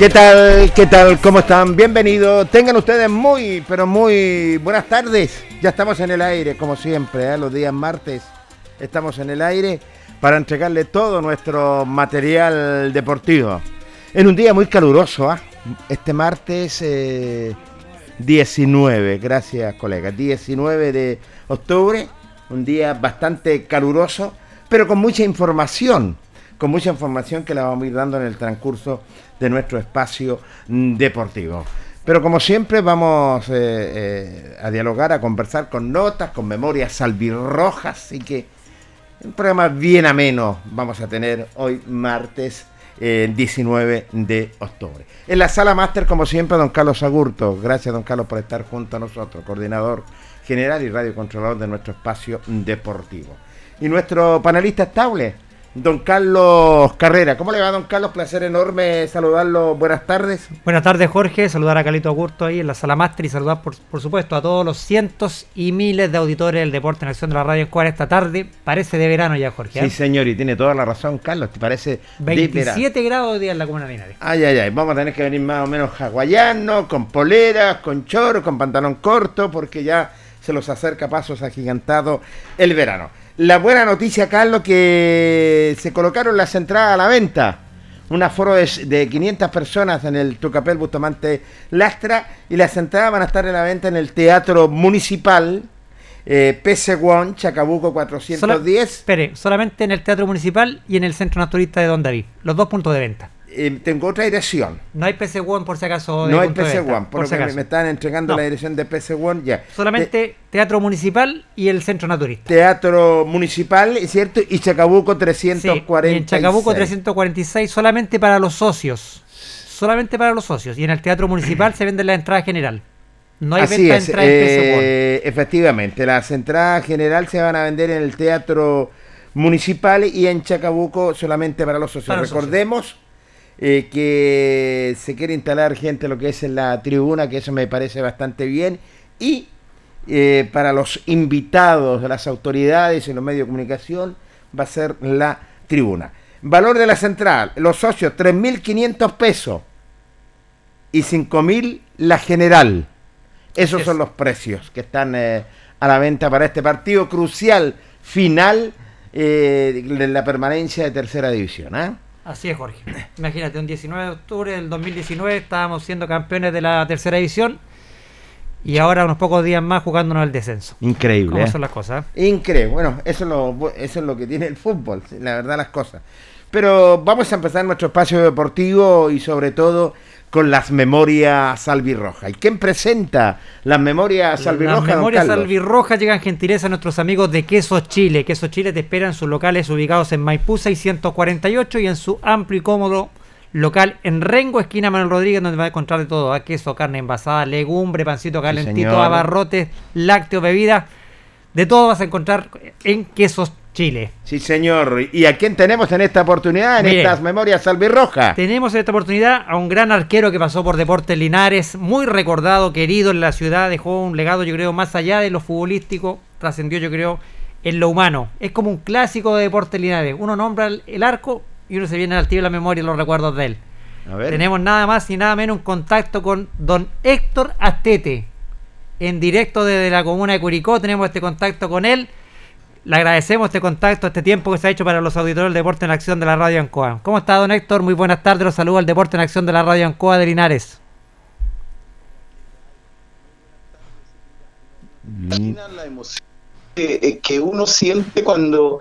¿Qué tal? ¿Qué tal? ¿Cómo están? Bienvenidos. Tengan ustedes muy, pero muy buenas tardes. Ya estamos en el aire, como siempre, ¿eh? los días martes estamos en el aire para entregarle todo nuestro material deportivo. En un día muy caluroso, ¿ah? este martes 19, eh, gracias colegas, 19 de octubre, un día bastante caluroso, pero con mucha información, con mucha información que la vamos a ir dando en el transcurso de nuestro espacio mm, deportivo. Pero como siempre vamos eh, eh, a dialogar, a conversar con notas, con memorias salvirrojas, así que un programa bien ameno vamos a tener hoy martes 19 eh, de octubre. En la sala máster, como siempre, don Carlos Agurto. Gracias, don Carlos, por estar junto a nosotros, coordinador general y radiocontrolador de nuestro espacio deportivo. Y nuestro panelista estable, Don Carlos Carrera. ¿Cómo le va, don Carlos? Placer enorme saludarlo. Buenas tardes. Buenas tardes, Jorge. Saludar a Calito Agurto ahí en la sala máster y saludar, por, supuesto, a todos los cientos y miles de auditores del Deporte en Acción de la Radio Escuela esta tarde. Parece de verano ya, Jorge. ¿eh? Sí, señor, y tiene toda la razón, Carlos. ¿Te parece 27 grados de día en la Comuna de Linares. Ay, ay, ay. Vamos a tener que venir más o menos hawaianos, con poleras, con choro, con pantalón corto, porque ya se los acerca pasos agigantado el verano. La buena noticia, Carlos, que se colocaron las entradas a la venta. Un aforo de, 500 personas en el Tucapel Bustamante Lastra y las entradas van a estar en la venta en el Teatro Municipal. Eh, PC One, Chacabuco 410. espere, solamente en el Teatro Municipal y en el Centro Naturista de Don David. Los dos puntos de venta. Eh, tengo otra dirección. No hay PC One por si acaso. no hay PC One, por, me, están entregando la dirección de PC One ya. Solamente Teatro Municipal y el Centro Naturista. Teatro Municipal, ¿es cierto? Y Chacabuco 346. y en Chacabuco 346 solamente para los socios. Solamente para los socios. Y en el Teatro Municipal se vende la entrada general. No hay venta de entrada en PC One. Eh, efectivamente, las entradas general se van a vender en el Teatro Municipal y en Chacabuco solamente para los socios. Recordemos. Eh, que se quiere instalar gente lo que es en la tribuna, que eso me parece bastante bien, y eh, para los invitados, de las autoridades y los medios de comunicación, va a ser la tribuna. Valor de la central, los socios, 3.500 pesos. y 5.000 la general. Esos son los precios que están eh, a la venta para este partido crucial final eh, de la permanencia de tercera división. ¿Eh? Así es, Jorge. Imagínate, un 19 de octubre del 2019 estábamos siendo campeones de la tercera división y ahora unos pocos días más jugándonos el descenso. Increíble. ¿Cómo son las cosas? Increíble. Bueno, eso es, lo, eso es lo que tiene el fútbol, la verdad las cosas. Pero vamos a empezar nuestro espacio deportivo y sobre todo con las memorias salvirrojas. ¿Y quién presenta las memorias salvirrojas? Las memorias salvirrojas llegan gentileza a nuestros amigos de Queso Chile. Queso Chile te espera en sus locales ubicados en Maipú 648 y en su amplio y cómodo local en Rengo, esquina Manuel Rodríguez, donde va a encontrar de todo: ¿ah? queso, carne envasada, legumbre, pancito calentito, abarrotes, lácteos, bebidas. De todo vas a encontrar en Quesos Chile. Sí, señor. ¿Y a quién tenemos en esta oportunidad, en estas memorias salvirrojas? Tenemos en esta oportunidad a un gran arquero que pasó por Deportes Linares, muy recordado, querido en la ciudad, dejó un legado, yo creo, más allá de lo futbolístico, trascendió, yo creo, en lo humano. Es como un clásico de Deportes Linares. Uno nombra el, arco y uno se viene al tiro la memoria y los recuerdos de él. Tenemos nada más y nada menos un contacto con don Héctor Astete. En directo desde la comuna de Curicó tenemos este contacto con él le agradecemos este contacto, este tiempo que se ha hecho para los auditores del Deporte en Acción de la Radio Ancoa. ¿Cómo está, don Héctor? Muy buenas tardes. Los saludo al Deporte en Acción de la Radio Ancoa de Linares. La emoción que uno siente cuando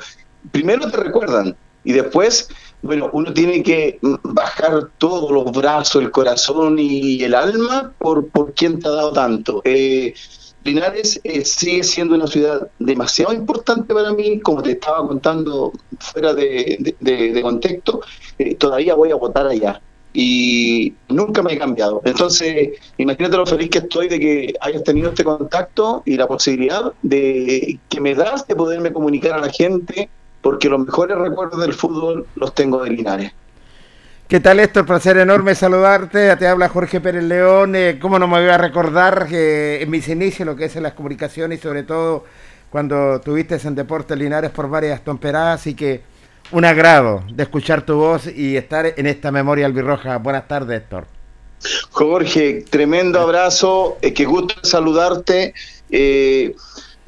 primero te recuerdan y después, bueno, uno tiene que bajar todos los brazos, el corazón y el alma por, por quien te ha dado tanto. Eh, Linares eh, sigue siendo una ciudad demasiado importante para mí, como te estaba contando fuera de, contexto, eh, todavía voy a votar allá y nunca me he cambiado. Entonces, imagínate lo feliz que estoy de que hayas tenido este contacto y la posibilidad de que me das de poderme comunicar a la gente, porque los mejores recuerdos del fútbol los tengo de Linares. ¿Qué tal? El placer enorme saludarte. Te habla Jorge Pérez León. Eh, ¿Cómo no me voy a recordar que en mis inicios lo que es en las comunicaciones y sobre todo cuando tuviste en Deportes Linares por varias tomperadas? Así que un agrado de escuchar tu voz y estar en esta memoria albirroja. Buenas tardes, Héctor. Jorge, tremendo abrazo. Eh, qué gusto saludarte. Eh,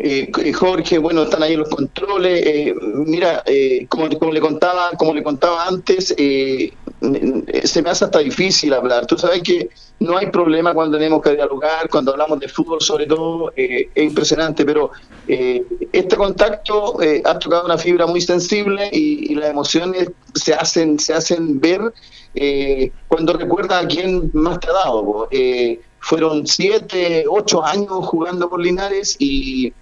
eh, Jorge, bueno, están ahí los controles. Eh, mira, eh, como, como, le contaba, como le contaba antes, eh, se me hace hasta difícil hablar. Tú sabes que no hay problema cuando tenemos que dialogar, cuando hablamos de fútbol, sobre todo, es impresionante. Pero este contacto ha tocado una fibra muy sensible y, las emociones se hacen, se hacen ver cuando recuerda a quién más te ha dado. fueron siete, ocho años jugando por Linares y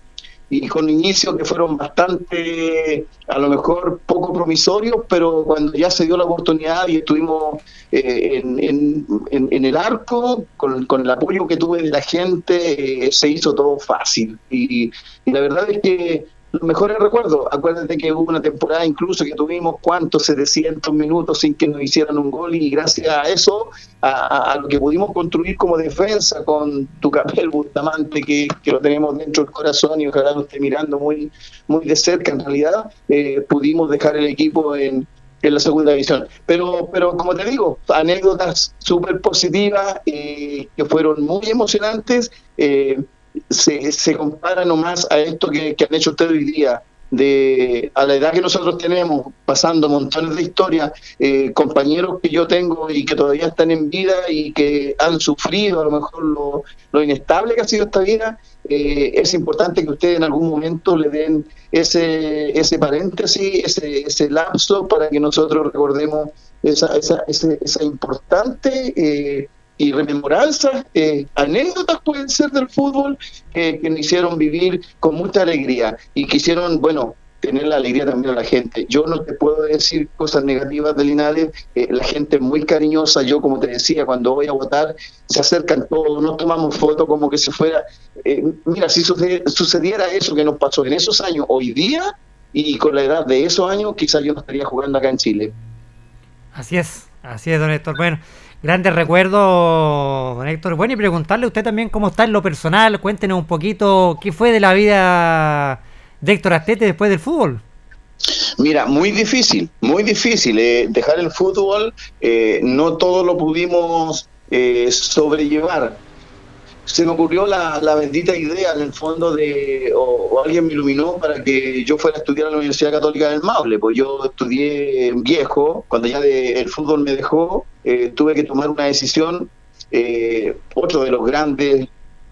y con inicios que fueron bastante, a lo mejor poco promisorios, pero cuando ya se dio la oportunidad y estuvimos eh, en, en, el arco, con, el apoyo que tuve de la gente, eh, se hizo todo fácil. Y la verdad es que los mejores recuerdos. Acuérdate que hubo una temporada incluso que tuvimos cuántos 700 minutos sin que nos hicieran un gol y gracias a eso, a, lo que pudimos construir como defensa con tu capel Bustamante, que, que, lo tenemos dentro del corazón y ojalá lo esté mirando muy, muy de cerca en realidad, eh, pudimos dejar el equipo en, en la segunda división. Pero, pero como te digo, anécdotas súper positivas eh, que fueron muy emocionantes. Eh, se, se compara nomás a esto que, han hecho ustedes hoy día, de a la edad que nosotros tenemos, pasando montones de historias, eh, compañeros que yo tengo y que todavía están en vida y que han sufrido a lo mejor lo, inestable que ha sido esta vida, eh, es importante que ustedes en algún momento le den ese, ese paréntesis, ese, ese lapso para que nosotros recordemos esa, esa, esa importante... Eh, y rememoranzas, eh, anécdotas pueden ser del fútbol que me hicieron vivir con mucha alegría y quisieron, bueno, tener la alegría también a la gente. Yo no te puedo decir cosas negativas de Linares, eh, la gente es muy cariñosa, yo como te decía, cuando voy a votar se acercan todos, no tomamos fotos como que si fuera... Eh, mira, si sucediera eso que nos pasó en esos años, hoy día, y con la edad de esos años, quizás yo no estaría jugando acá en Chile. Así es, así es, don Héctor. Bueno, Grandes recuerdos, Héctor. Bueno, y preguntarle a usted también cómo está en lo personal. Cuéntenos un poquito qué fue de la vida de Héctor Astete después del fútbol. Mira, muy difícil, muy difícil. Eh, dejar el fútbol, eh, no todo lo pudimos eh, sobrellevar. Se me ocurrió la, bendita idea en el fondo de, o, alguien me iluminó para que yo fuera a estudiar a la Universidad Católica del Maule, pues yo estudié viejo, cuando ya el fútbol me dejó, eh, tuve que tomar una decisión, eh, otro de los grandes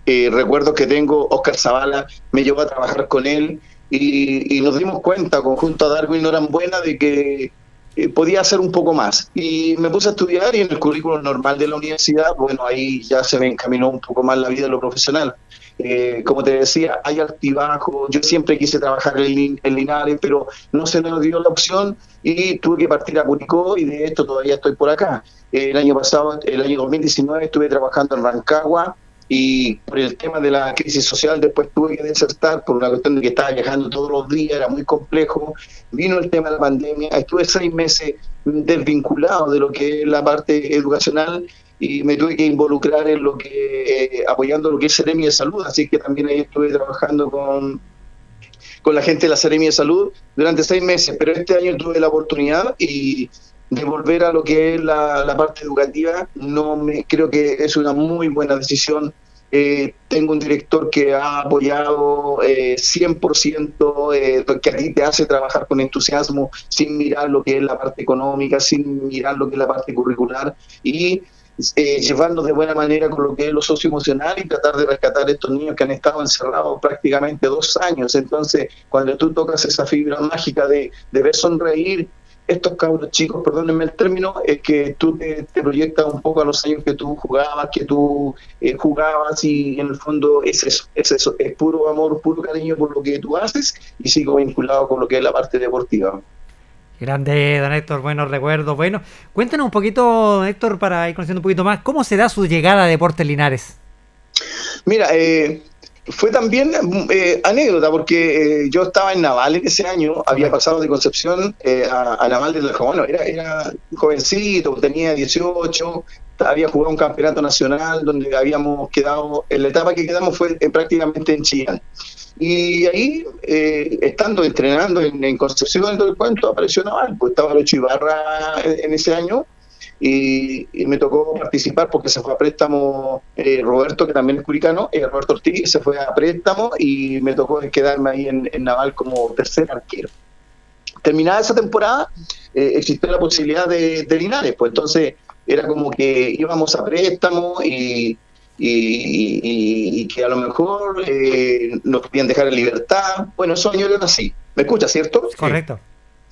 recuerdos que tengo, Oscar Zavala, me llevó a trabajar con él y, nos dimos cuenta, conjunto a Darwin Norambuena, de que eh, podía hacer un poco más. Y me puse a estudiar y en el currículum normal de la universidad, bueno, ahí ya se me encaminó un poco más la vida de lo profesional. Eh, como te decía, hay altibajos, yo siempre quise trabajar en, Linares, pero no se me dio la opción y tuve que partir a Curicó y de esto todavía estoy por acá. el año pasado, el año 2019, estuve trabajando en Rancagua, y por el tema de la crisis social después tuve que desertar por una cuestión de que estaba viajando todos los días, era muy complejo, vino el tema de la pandemia, estuve seis meses desvinculado de lo que es la parte educacional y me tuve que involucrar en lo que, eh, apoyando lo que es Seremi de Salud, así que también ahí estuve trabajando con, con la gente de la Seremi de Salud durante seis meses, pero este año tuve la oportunidad y de volver a lo que es la, parte educativa, no me creo que es una muy buena decisión. Eh, tengo un director que ha apoyado eh, 100% eh, que a ti te hace trabajar con entusiasmo, sin mirar lo que es la parte económica, sin mirar lo que es la parte curricular y eh, llevarnos de buena manera con lo que es lo socioemocional y tratar de rescatar a estos niños que han estado encerrados prácticamente dos años. Entonces, cuando tú tocas esa fibra mágica de, de ver sonreír estos cabros chicos, perdónenme el término, es que tú te, proyectas un poco a los años que tú jugabas, que tú eh, jugabas y en el fondo es eso, es eso, es puro amor, puro cariño por lo que tú haces y sigo vinculado con lo que es la parte deportiva. Grande, don Héctor, buenos recuerdos. Bueno, cuéntanos un poquito, Héctor, para ir conociendo un poquito más, ¿cómo se da su llegada a Deportes Linares? Mira, eh, fue también eh, anécdota, porque eh, yo estaba en Naval en ese año, había pasado de Concepción eh, a, Naval de bueno, era, era jovencito, tenía 18, había jugado un campeonato nacional donde habíamos quedado, en la etapa que quedamos fue prácticamente en Chillán. Y ahí, estando entrenando en, Concepción, en todo el cuento, apareció Naval, pues estaba Lucho Ibarra en ese año, y, me tocó participar porque se fue a préstamo eh, Roberto, que también es curicano, eh, Roberto Ortiz se fue a préstamo y me tocó quedarme ahí en, Naval como tercer arquero. Terminada esa temporada, eh, existió la posibilidad de, Linares, pues entonces era como que íbamos a préstamo y, y, que a lo mejor nos podían dejar en libertad. Bueno, esos años eran así. ¿Me escucha, cierto? Correcto.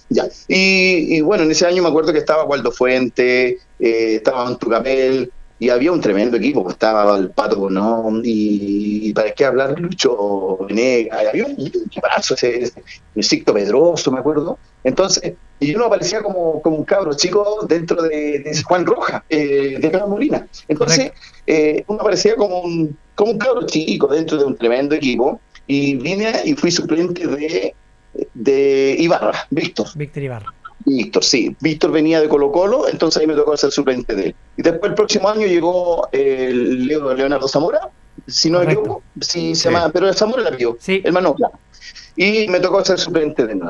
Ya. Y, bueno, en ese año me acuerdo que estaba Waldo Fuente, eh, estaba Antucapel, y había un tremendo equipo, pues, estaba el Pato Bonón, y, para qué hablar, Lucho Venegas, había un equipazo, ese, ese, Pedroso, me acuerdo. Entonces, y uno aparecía como, como un cabro chico dentro de, Juan Roja, eh, de Pedro Molina. Entonces, eh, uno aparecía como un, como un cabro chico dentro de un tremendo equipo, y vine y fui suplente de de Ibarra, Víctor. Víctor Ibarra. Víctor, sí. Víctor venía de Colo Colo, entonces ahí me tocó ser suplente de él. Y después el próximo año llegó el Leonardo Zamora, si no me equivoco, si se llama, pero Zamora la vio, sí. el Manopla. Y me tocó ser suplente de él.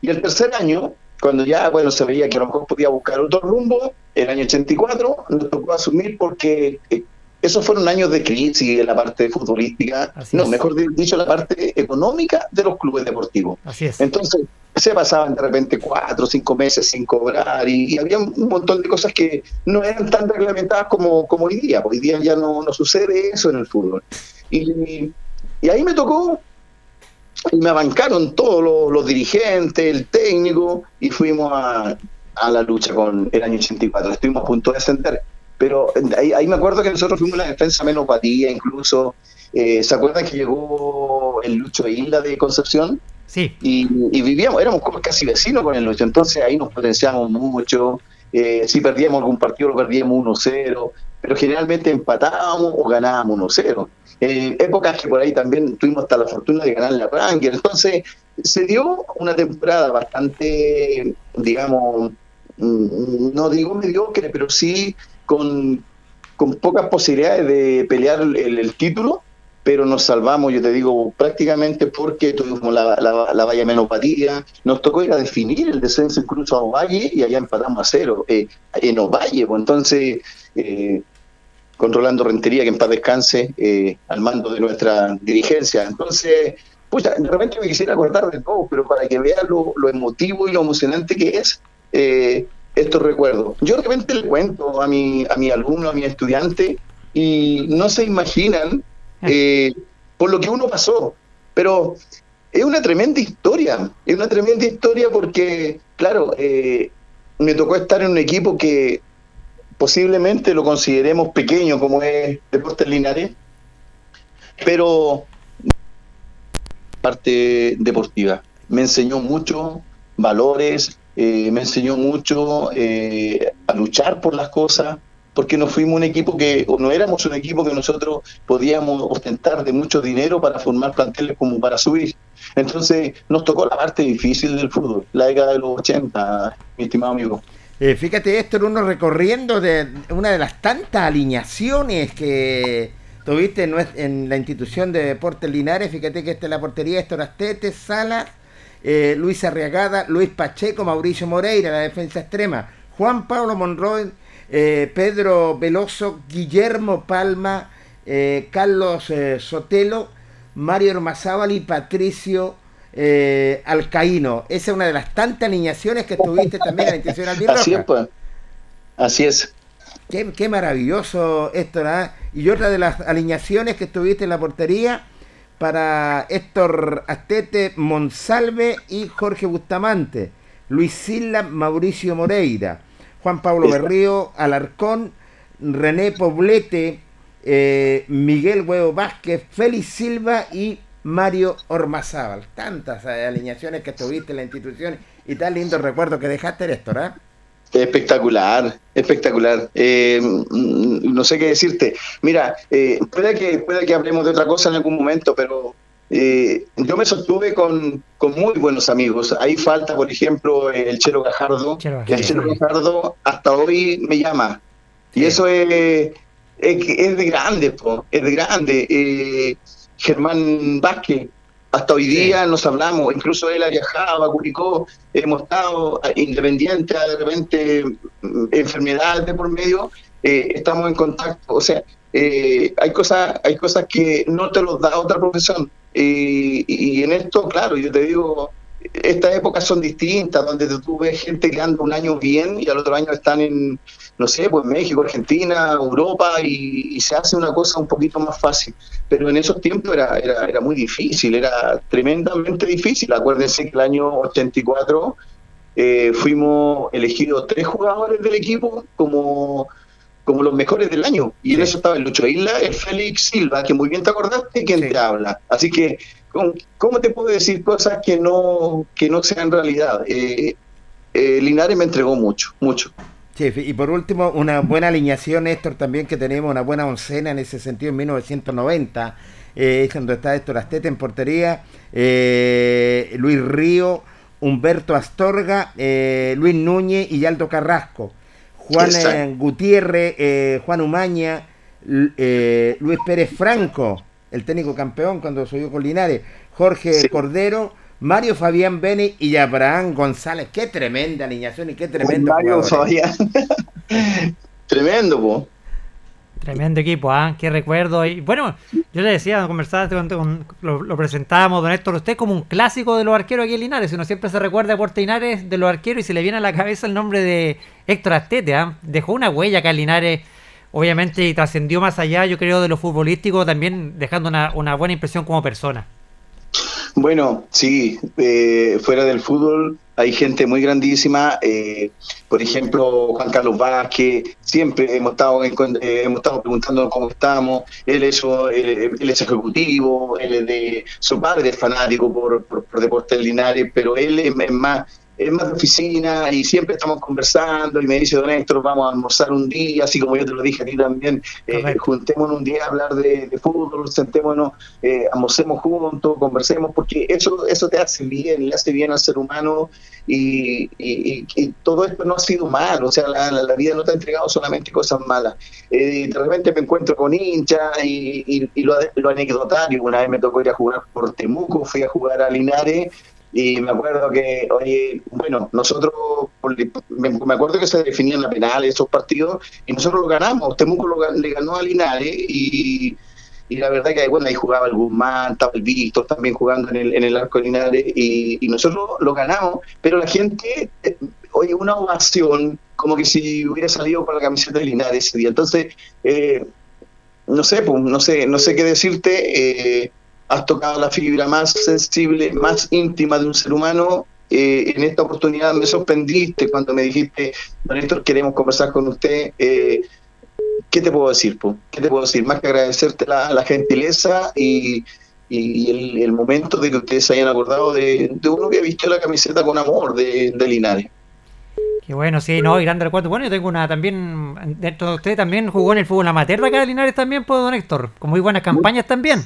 Y el tercer año, cuando ya bueno se veía que a lo mejor podía buscar otro rumbo, el año 84, me tocó asumir porque eh, esos fueron años de crisis en la parte futbolística, no, mejor dicho, la parte económica de los clubes deportivos. Así es. Entonces, se pasaban de repente cuatro cinco meses sin cobrar y, había un montón de cosas que no eran tan reglamentadas como, como hoy día. Hoy día ya no, no sucede eso en el fútbol. Y, y ahí me tocó y me abancaron todos los, los, dirigentes, el técnico, y fuimos a, a, la lucha con el año 84. Estuvimos a punto de ascender. Pero ahí, me acuerdo que nosotros fuimos la defensa menos batida, incluso. Eh, ¿Se acuerdan que llegó el Lucho Isla de Concepción? Sí. Y, vivíamos, éramos casi vecinos con el Lucho, entonces ahí nos potenciamos mucho. Eh, si perdíamos algún partido, lo perdíamos 1-0, pero generalmente empatábamos o ganábamos 1-0. Eh, épocas que por ahí también tuvimos hasta la fortuna de ganar la Ranger. Entonces, se dio una temporada bastante, digamos, mm, no digo mediocre, pero sí con, pocas posibilidades de pelear el, título, pero nos salvamos, yo te digo, prácticamente porque tuvimos la, la, valla menopatía, nos tocó ir a definir el descenso incluso a Ovalle y allá empatamos a cero, eh, en Ovalle, pues entonces... Eh, con Rolando Rentería, que en paz descanse, eh, al mando de nuestra dirigencia. Entonces, pues de repente me quisiera acordar de todo, pero para que vean lo, emotivo y lo emocionante que es eh, estos recuerdos. Yo de repente le cuento a mi, a mi alumno, a mi estudiante, y no se imaginan eh, por lo que uno pasó, pero es una tremenda historia, es una tremenda historia porque, claro, eh, me tocó estar en un equipo que posiblemente lo consideremos pequeño como es Deportes Linares, pero parte deportiva. Me enseñó mucho valores, eh, me enseñó mucho eh, a luchar por las cosas, porque no fuimos un equipo que, o no éramos un equipo que nosotros podíamos ostentar de mucho dinero para formar planteles como para subir. Entonces nos tocó la parte difícil del fútbol, la década de los 80, mi estimado amigo. Eh, fíjate, esto uno recorriendo de una de las tantas alineaciones que tuviste en, la institución de Deportes Linares. Fíjate que esta es la portería, Héctor Astete, Sala, eh, Luis Arriagada, Luis Pacheco, Mauricio Moreira, la defensa extrema, Juan Pablo Monroy, eh, Pedro Veloso, Guillermo Palma, Carlos Sotelo, Mario Ormazábal y Patricio eh, Alcaíno. Esa es una de las tantas alineaciones que tuviste también en la institución albirroja. Así es, pues. Así es. Qué, maravilloso esto, ¿verdad? Y otra de las alineaciones que estuviste en la portería para Héctor Astete Monsalve y Jorge Bustamante, Luis Silla, Mauricio Moreira, Juan Pablo Berrío, Alarcón, René Poblete, eh, Miguel Huevo Vázquez, Félix Silva y Mario Ormazábal. Tantas alineaciones que tuviste en la institución y tan lindo recuerdo que dejaste, esto, ¿verdad? Espectacular, espectacular. Eh, mm, no sé qué decirte. Mira, eh, puede, que, puede que hablemos de otra cosa en algún momento, pero eh, yo me sostuve con, muy buenos amigos. Ahí falta, por ejemplo, el Chelo Gajardo. el Chelo Gajardo hasta hoy me llama. Y eso es, es, de grande, es de grande. Germán Vázquez. Hasta hoy día nos hablamos, incluso él ha viajado a Curicó, hemos estado independientes, de repente mm, enfermedades de por medio, eh, estamos en contacto. O sea, eh, hay cosas hay cosas que no te los da otra profesión. y en esto, claro, yo te digo, estas épocas son distintas, donde tú ves gente que anda un año bien y al otro año están en, no sé, pues México, Argentina, Europa y, se hace una cosa un poquito más fácil. Pero en esos tiempos era, era, era muy difícil, era tremendamente difícil. Acuérdense que el año 84 eh, fuimos elegidos tres jugadores del equipo como como los mejores del año. Y en eso estaba el Lucho Isla, el Félix Silva, que muy bien te acordaste, quien te habla. Así que ¿cómo te puedo decir cosas que no, que no sean realidad? Eh, eh, Linares me entregó mucho, mucho. Y por último, una buena alineación, Héctor, también que tenemos una buena oncena en ese sentido en 1990, eh, es cuando está Héctor Astete en portería, eh, Luis Río, Humberto Astorga, Luis Núñez y Aldo Carrasco, Juan Gutiérrez, Juan Umaña, Luis Pérez Franco, el técnico campeón cuando subió con Linares, Jorge Cordero, Mario Fabián Beni y Abraham González. Qué tremenda alineación y qué tremendo. Mario Fabián. Tremendo, po. Tremendo equipo, ¿ah? Qué recuerdo. Y bueno, yo le decía, conversaba, con, lo, presentábamos, don Héctor, usted como un clásico de los arqueros aquí en Linares. Uno siempre se recuerda a Puerto Linares de los arqueros y se le viene a la cabeza el nombre de Héctor Astete, ¿ah? Dejó una huella acá en Linares obviamente y trascendió más allá, yo creo, de lo futbolístico, también dejando una, buena impresión como persona. Bueno, sí, eh, fuera del fútbol hay gente muy grandísima, eh, por ejemplo Juan Carlos Vázquez, siempre hemos estado, eh, hemos estado preguntando cómo estamos, él es, él, es ejecutivo, él es de, su padre es fanático por, por, Deportes Linares, pero él es más es más de oficina y siempre estamos conversando y me dice, don Héctor, vamos a almorzar un día, así como yo te lo dije a ti también, eh, juntémonos un día a hablar de, fútbol, sentémonos, eh, almorcemos juntos, conversemos, porque eso, eso te hace bien, le hace bien al ser humano y, todo esto no ha sido malo, o sea, la, vida no te ha entregado solamente cosas malas. Eh, de repente me encuentro con hinchas y, lo, lo anecdotario, una vez me tocó ir a jugar por Temuco, fui a jugar a Linares Y me acuerdo que, oye, bueno, nosotros, me acuerdo que se definían la penal esos partidos y nosotros lo ganamos. Temuco lo, le ganó a Linares y, y la verdad que bueno, ahí jugaba el Guzmán, estaba el Víctor también jugando en el, en el arco de Linares y, y nosotros lo ganamos, pero la gente, eh, oye, una ovación como que si hubiera salido con la camiseta de Linares ese día. Entonces, eh, no sé, pues, no sé, no sé qué decirte. Eh, has tocado la fibra más sensible, más íntima de un ser humano. Eh, en esta oportunidad me sorprendiste cuando me dijiste, don Néstor, queremos conversar con usted. Eh, ¿Qué te puedo decir? Po? ¿Qué te puedo decir? Más que agradecerte la, gentileza y, el, momento de que ustedes hayan acordado de, uno que visto la camiseta con amor de, de Linares. Qué bueno, sí, no, grande recuerdo. Bueno, yo tengo una también, dentro de usted también jugó en el fútbol amateur acá de Linares también, pues, don Héctor, con muy buenas campañas también.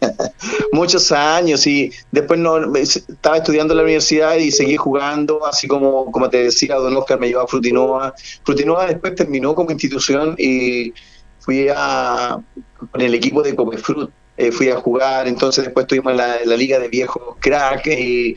Muchos años y después no estaba estudiando en la universidad y seguí jugando, así como como te decía, Don Oscar me llevaba a Frutinova. Frutinova después terminó como institución y fui a con el equipo de Copefrut, eh, fui a jugar, entonces después estuvimos en la, liga de viejos crack y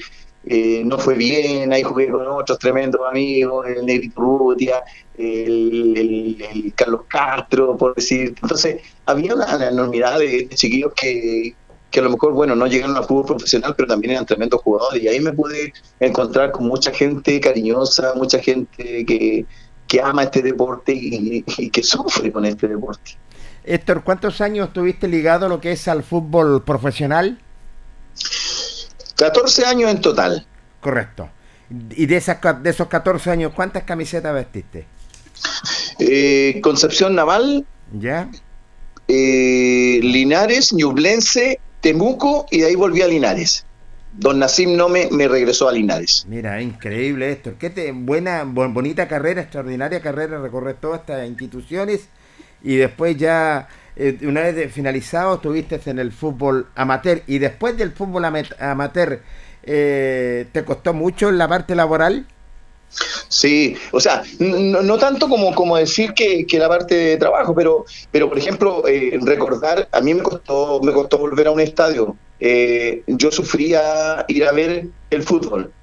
eh, no fue bien, ahí jugué con otros tremendos amigos, el Negrito Rutia, el, Carlos Castro, por decir. Entonces, había una, enormidad de, chiquillos que, que, a lo mejor, bueno, no llegaron al fútbol profesional, pero también eran tremendos jugadores. Y ahí me pude encontrar con mucha gente cariñosa, mucha gente que, que ama este deporte y, y que sufre con este deporte. Héctor, ¿cuántos años estuviste ligado a lo que es al fútbol profesional? 14 años en total. Correcto. Y de, esas, de esos 14 años, ¿cuántas camisetas vestiste? Eh, Concepción Naval. Ya. Eh, Linares, Ñublense, Temuco y de ahí volví a Linares. Don Nacim no me, me regresó a Linares. Mira, increíble esto. Qué te, buena, bonita carrera, extraordinaria carrera, recorrer todas estas instituciones y después ya eh, una vez finalizado estuviste en el fútbol amateur y después del fútbol amateur eh, te costó mucho en la parte laboral Sí, o sea, no, tanto como, como decir que, la parte de trabajo, pero, pero por ejemplo, eh, recordar, a mí me costó, me costó volver a un estadio. yo sufría ir a ver el fútbol.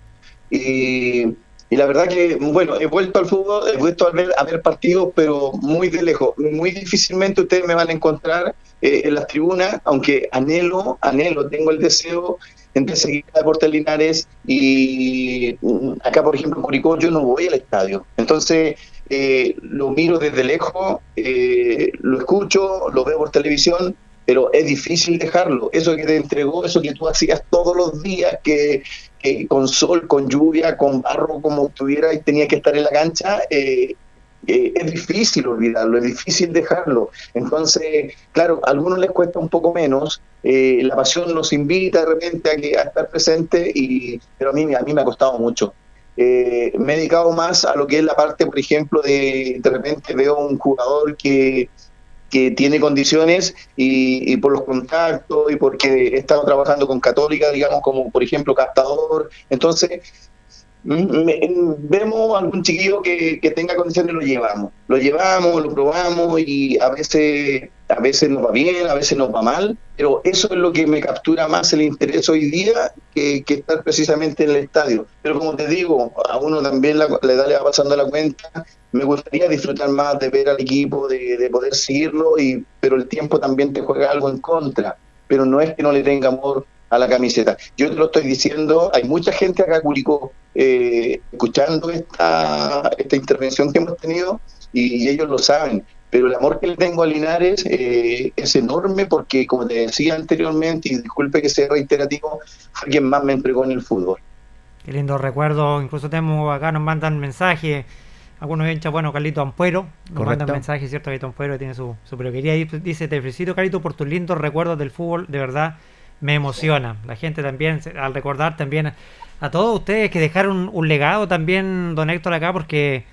Y y la verdad que, bueno, he vuelto al fútbol, he vuelto a ver, a ver partidos, pero muy de lejos. Muy difícilmente ustedes me van a encontrar eh, en las tribunas, aunque anhelo, anhelo, tengo el deseo de seguir a Deportes Linares y mm, acá, por ejemplo, en Curicó yo no voy al estadio. Entonces, eh, lo miro desde lejos, eh, lo escucho, lo veo por televisión, pero es difícil dejarlo. Eso que te entregó, eso que tú hacías todos los días, que, con sol, con lluvia, con barro, como tuviera y tenía que estar en la cancha, eh, eh, es difícil olvidarlo, es difícil dejarlo. Entonces, claro, a algunos les cuesta un poco menos, eh, la pasión nos invita de repente a, a estar presente, y, pero a mí, a mí me ha costado mucho. me he dedicado más a lo que es la parte, por ejemplo, de de repente veo un jugador que que tiene condiciones y, por los contactos y porque he estado trabajando con Católica, digamos, como por ejemplo captador. Entonces, vemos algún chiquillo que, que, tenga condiciones, lo llevamos. Lo llevamos, lo probamos y a veces, a veces nos va bien, a veces nos va mal, pero eso es lo que me captura más el interés hoy día que, estar precisamente en el estadio. Pero como te digo, a uno también le da le va pasando la cuenta me gustaría disfrutar más de ver al equipo, de, poder seguirlo, y, pero el tiempo también te juega algo en contra. Pero no es que no le tenga amor a la camiseta. Yo te lo estoy diciendo, hay mucha gente acá Curicó eh, escuchando esta, esta intervención que hemos tenido y, ellos lo saben. Pero el amor que le tengo a Linares eh, es enorme porque, como te decía anteriormente, y disculpe que sea reiterativo, fue quien más me entregó en el fútbol. Qué lindo recuerdo, incluso tenemos acá, nos mandan mensajes algunos hinchas, bueno, Carlito Ampuero, nos manda un mensaje, ¿cierto? Carlito Ampuero tiene su, su peluquería y dice, te felicito Carlito por tus lindos recuerdos del fútbol, de verdad me emociona. La gente también, al recordar también a todos ustedes que dejaron un legado también, don Héctor, acá, porque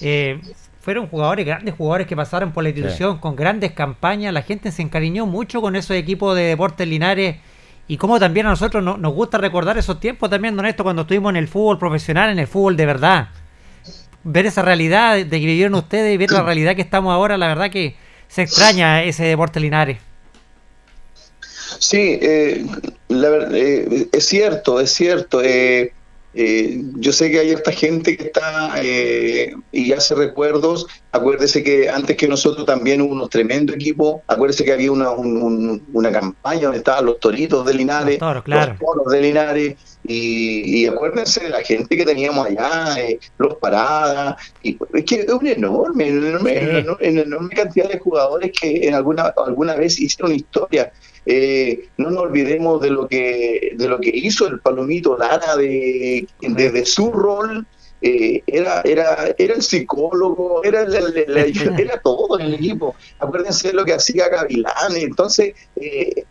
eh, fueron jugadores, grandes jugadores que pasaron por la institución con grandes campañas, la gente se encariñó mucho con esos equipos de Deportes Linares. Y como también a nosotros nos gusta recordar esos tiempos también, don Héctor, cuando estuvimos en el fútbol profesional, en el fútbol de verdad. Ver esa realidad de que vivieron ustedes y ver la realidad que estamos ahora, la verdad que se extraña ese deporte Linares. Sí, eh, es cierto, es cierto. Eh, eh, yo sé que hay esta gente que está eh, y hace recuerdos. Acuérdese que antes que nosotros también hubo unos tremendos equipos. Acuérdese que había una, una campaña donde estaban los toritos de Linares, los toros, de Linares. Y, acuérdense de la gente que teníamos allá, eh, los paradas. Y, es que es una enorme, enorme, enorme, cantidad de jugadores que en alguna, alguna vez hicieron historia. Eh, no nos olvidemos de lo que de lo que hizo el Palomito Lara de, desde su rol eh, era, era, era el psicólogo, era, era todo en el equipo. Acuérdense de lo que hacía Gavilán. Entonces, eh,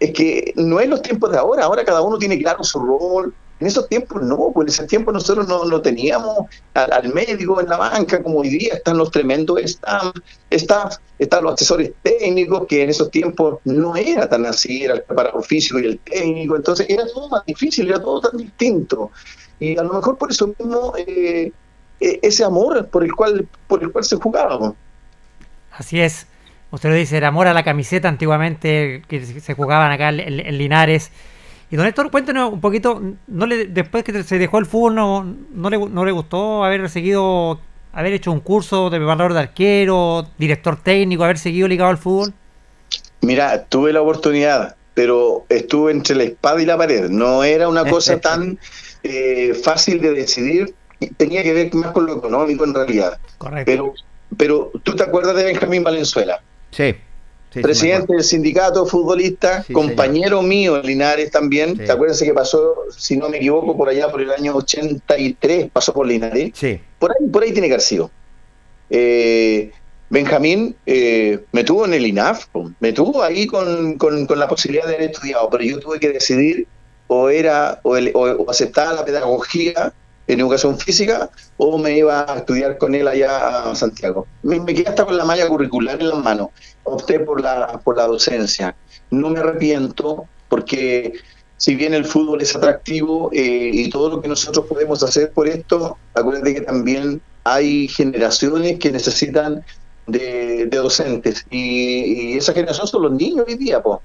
es que no es los tiempos de ahora, ahora cada uno tiene claro su rol, en esos tiempos no, pues en ese tiempo nosotros no, no teníamos al, médico en la banca como hoy día, están los tremendos staff, staff, están los asesores técnicos, que en esos tiempos no era tan así, era el preparador físico y el técnico, entonces era todo más difícil, era todo tan distinto. Y a lo mejor por eso mismo eh, eh, ese amor por el cual por el cual se jugaba. Así es. Usted lo dice, era amor a la camiseta antiguamente que se jugaban acá en Linares. Y don Héctor, cuéntenos un poquito, ¿no le, después que se dejó el fútbol, no, no, le, no le gustó haber seguido, haber hecho un curso de preparador de arquero, director técnico, haber seguido ligado al fútbol? Mira, tuve la oportunidad, pero estuve entre la espada y la pared. No era una cosa tan eh, fácil de decidir, tenía que ver más con lo económico en realidad. Correcto. Pero, pero tú te acuerdas de Benjamín Valenzuela. Sí presidente del sindicato, futbolista, compañero mío en Linares también. ¿Te acuerdas que pasó, si no me equivoco, por allá por el año 83, pasó por Linares? Sí. Por ahí, por ahí tiene que haber sido. Eh, Benjamín eh, me tuvo en el INAF, me tuvo ahí con, la posibilidad de haber estudiado, pero yo tuve que decidir o era o, o aceptaba la pedagogía en educación física o me iba a estudiar con él allá a Santiago. Me, quedé hasta con la malla curricular en las manos. Opté por la, por la docencia. No me arrepiento porque si bien el fútbol es atractivo eh, y todo lo que nosotros podemos hacer por esto, acuérdate que también hay generaciones que necesitan de, docentes y, y, esa generación son los niños hoy día. pues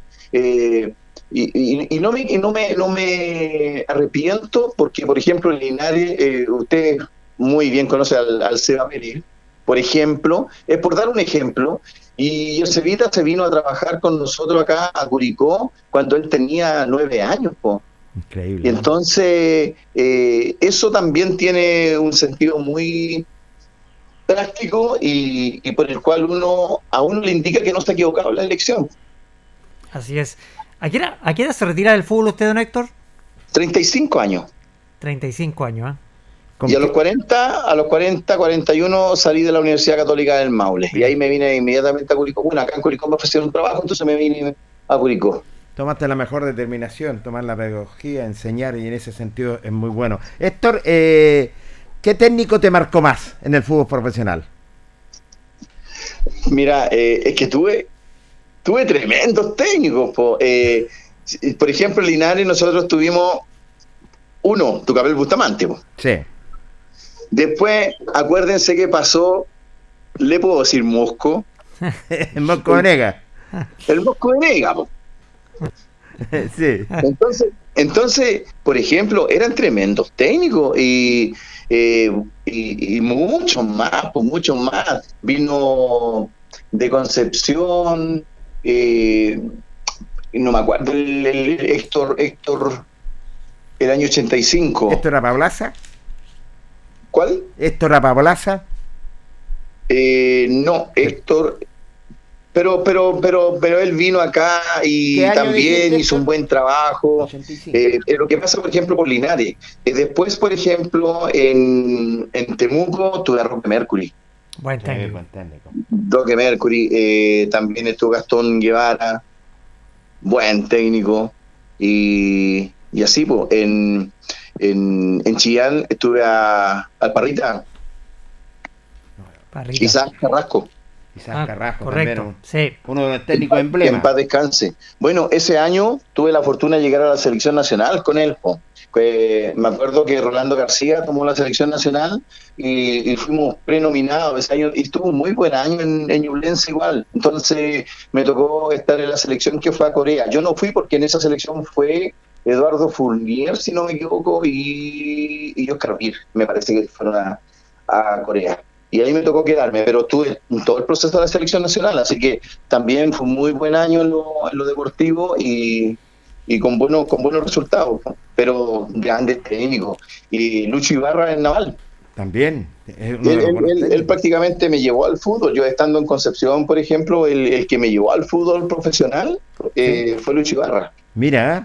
y, y, no, me, no, me, no me arrepiento porque, por ejemplo, en Linares, eh, usted muy bien conoce al, al Seba Pérez, por ejemplo, es por dar un ejemplo, y el Cevita se vino a trabajar con nosotros acá a Curicó cuando él tenía nueve años. Po. Increíble. Y entonces, eh, eso también tiene un sentido muy práctico y, y por el cual uno a uno le indica que no está equivocado en la elección. Así es. ¿A qué, edad, se retira del fútbol usted, don Héctor? 35 años. 35 años, ¿eh? Y a los 40, a los 40, 41 salí de la Universidad Católica del Maule. Y ahí me vine inmediatamente a Curicó. Bueno, acá en Curicó me ofrecieron un trabajo, entonces me vine a Curicó. Tomaste la mejor determinación, tomar la pedagogía, enseñar, y en ese sentido es muy bueno. Héctor, eh, ¿qué técnico te marcó más en el fútbol profesional? Mira, eh, es que tuve, tuve tremendos técnicos. Eh, por ejemplo, Linares nosotros tuvimos uno, Tucapel Bustamante. Sí. Después, acuérdense que pasó, le puedo decir Mosco. el Mosco de Nega. El Mosco de Nega. sí. Entonces, entonces, por ejemplo, eran tremendos técnicos y, eh, y, y muchos más, pues muchos más. Vino de Concepción, eh, no me acuerdo, el, Héctor, Héctor, el año 85. ¿Héctor Apablaza? ¿Cuál? ¿Héctor Apablaza? Eh, no, Héctor, pero, pero, pero, pero él vino acá y también hizo un buen trabajo. Eh, lo que pasa, por ejemplo, por Linares. Eh, después, por ejemplo, en, en Temuco tuve a Roque Mercury. Buen técnico. Roque Mercury, eh, también estuvo Gastón Guevara, buen técnico. Y, y así, pues, en, en, en Chillán estuve a, al Parrita. Parrita. Quizás Carrasco. Isaac Ah, Carrasco correcto. también, un- Sí. uno de los técnicos En paz descanse. Bueno, ese año tuve la fortuna de llegar a la selección nacional con él. me acuerdo que Rolando García tomó la selección nacional y, y fuimos prenominados ese año y estuvo un muy buen año en, en Ñublense igual. Entonces me tocó estar en la selección que fue a Corea. Yo no fui porque en esa selección fue Eduardo Fournier, si no me equivoco, y, y Oscar Vir, me parece que fueron a, a Corea. Y ahí me tocó quedarme, pero estuve en todo el proceso de la selección nacional, así que también fue un muy buen año en lo, en lo deportivo y, y con buenos con buenos resultados, pero grandes técnicos. Y Lucho Ibarra en Naval. También. Él, él- él- prácticamente me llevó al fútbol. Yo estando en Concepción, por ejemplo, el, el que me llevó al fútbol profesional eh, fue Lucho Ibarra. Mira,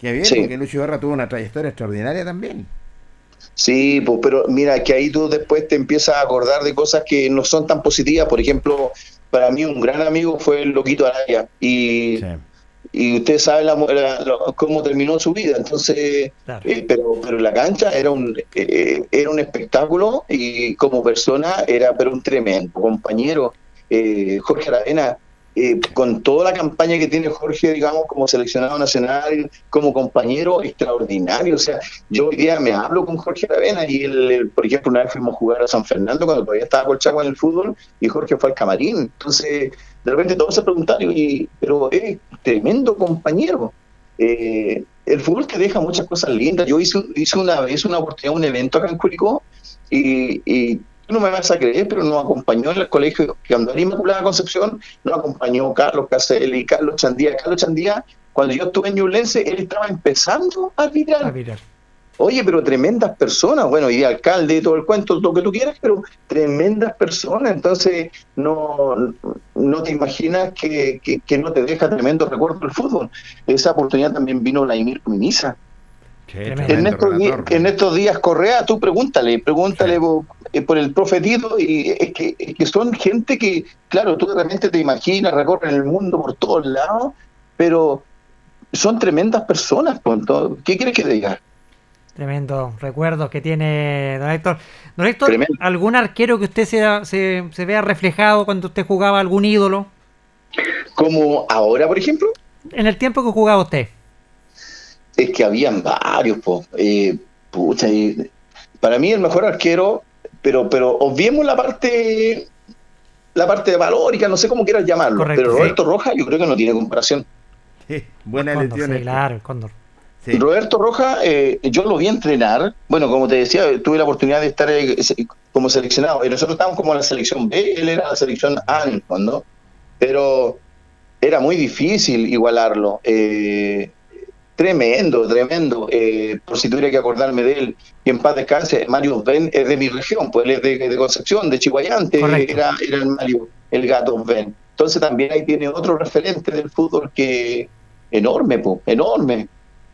qué bien, Sí. porque Lucho Ibarra tuvo una trayectoria extraordinaria también. Sí, pues, pero mira que ahí tú después te empiezas a acordar de cosas que no son tan positivas. Por ejemplo, para mí un gran amigo fue el Loquito Araya. Y, Sí. y usted sabe la, la- lo- cómo terminó su vida. Entonces, Claro. eh, pero, pero la cancha era un, eh, era un espectáculo y como persona era pero un tremendo compañero. Eh, Jorge Aravena, eh, con toda la campaña que tiene Jorge, digamos, como seleccionado nacional, como compañero extraordinario. O sea, yo hoy día me hablo con Jorge Aravena y él, él, por ejemplo, una vez fuimos a jugar a San Fernando cuando todavía estaba Colchagua en el fútbol y Jorge fue al camarín. Entonces, de repente todos se preguntaron, y, pero es tremendo compañero. Eh, el fútbol te deja muchas cosas lindas. Yo hice, una vez una oportunidad, un evento acá en Curicó y, no me vas a creer, pero nos acompañó en el colegio que andó en Inmaculada Concepción, nos acompañó Carlos Caselli, Carlos Chandía. Carlos Chandía, cuando yo estuve en Ñublense, él estaba empezando a arbitrar. A mirar. Oye, pero tremendas personas, bueno, y de alcalde y todo el cuento, lo que tú quieras, pero tremendas personas, entonces no, no te imaginas que, que, que no te deja tremendo recuerdo el fútbol. Esa oportunidad también vino Vladimir. En estos, relator. en estos días, Correa, tú pregúntale, pregúntale Sí. Eh, por el profetito, y es que, es que son gente que, claro, tú de repente te imaginas, recorren el mundo por todos lados, pero son tremendas personas, po, entonces, ¿qué quieres que te diga? Tremendo recuerdos que tiene don Héctor. Don Héctor, Tremendo. ¿algún arquero que usted se, se, se vea reflejado cuando usted jugaba algún ídolo? Como ahora, por ejemplo, En el tiempo que jugaba usted. es que habían varios, po. Eh, pucha, y para mí el mejor arquero, pero pero obviemos la parte la parte valórica, no sé cómo quieras llamarlo, Correcto, pero sí. Roberto Rojas yo creo que no tiene comparación. Sí, buena elección. sí, claro, el Cóndor. Sí. Roberto Rojas, eh, yo lo vi entrenar, bueno, como te decía, tuve la oportunidad de estar eh, como seleccionado, y nosotros estábamos como en la selección B, él era la selección A en el fondo, pero era muy difícil igualarlo. eh, tremendo, tremendo. eh, por si tuviera que acordarme de él, y en paz descanse, Mario Ben es de mi región, pues él es de, de Concepción, de Chihuayante, Correcto. era, era el Mario, el gato Ben. Entonces también ahí tiene otro referente del fútbol que enorme, po, enorme,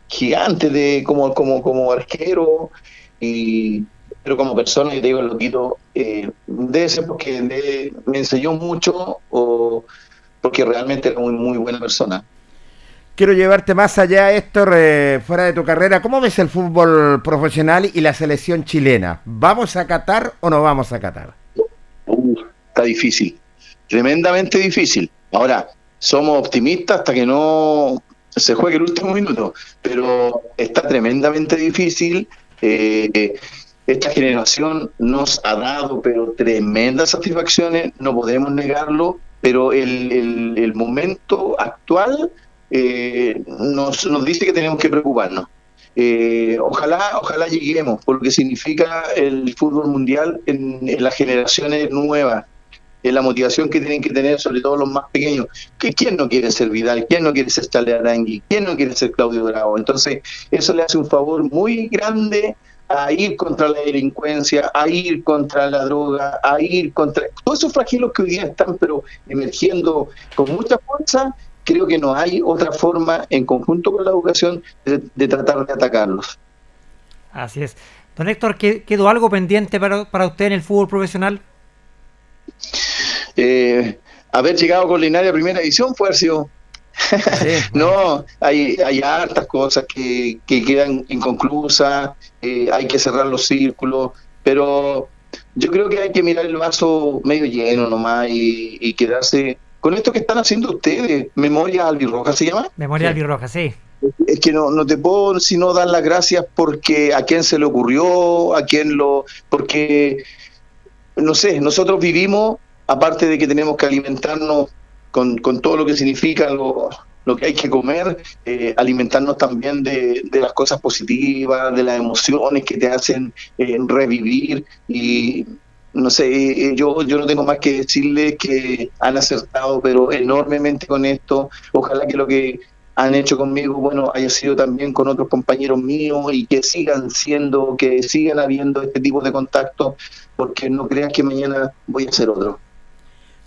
gigante de como, como, como arquero, y pero como persona, yo te digo, loquito, eh, debe ser porque de- me enseñó mucho o porque realmente era muy, muy buena persona. Quiero llevarte más allá, Héctor, eh, fuera de tu carrera. ¿Cómo ves el fútbol profesional y la selección chilena? ¿Vamos a Qatar o no vamos a Qatar? Uh, está difícil, tremendamente difícil. Ahora, somos optimistas hasta que no se juegue el último minuto, pero está tremendamente difícil. Eh, esta generación nos ha dado pero tremendas satisfacciones, no podemos negarlo, pero el, momento actual eh, nos, nos dice que tenemos que preocuparnos. Eh, ojalá, ojalá lleguemos, por lo que significa el fútbol mundial en, las generaciones nuevas, en la motivación que tienen que tener, sobre todo los más pequeños. que ¿Quién no quiere ser Vidal? ¿Quién no quiere ser Chale Arangui? ¿Quién no quiere ser Claudio Bravo? Entonces, eso le hace un favor muy grande a ir contra la delincuencia, a ir contra la droga, a ir contra todos esos flagelos que hoy día están pero emergiendo con mucha fuerza. Creo que no hay otra forma, en conjunto con la educación, de, de tratar de atacarlos. Así es. Don Héctor, ¿qué- ¿quedó algo pendiente para, para usted en el fútbol profesional? Eh, haber llegado con Linaria a primera edición fue haber sido no, hay, hay hartas cosas que, que quedan inconclusas, eh, hay que cerrar los círculos, pero yo creo que hay que mirar el vaso medio lleno nomás y, quedarse con esto que están haciendo ustedes. Memoria Albirroja se llama. Memoria sí. Albirroja, sí. Es que no, no te puedo sino dar las gracias porque a quién se le ocurrió, a quién lo... Porque, no sé, nosotros vivimos, aparte de que tenemos que alimentarnos con, con todo lo que significa lo, lo que hay que comer, eh, alimentarnos también de, de, las cosas positivas, de las emociones que te hacen eh, revivir y no sé, yo, yo no tengo más que decirles que han acertado, pero enormemente con esto. Ojalá que lo que han hecho conmigo, bueno, haya sido también con otros compañeros míos y que sigan siendo, que sigan habiendo este tipo de contacto, porque no creas que mañana voy a ser otro.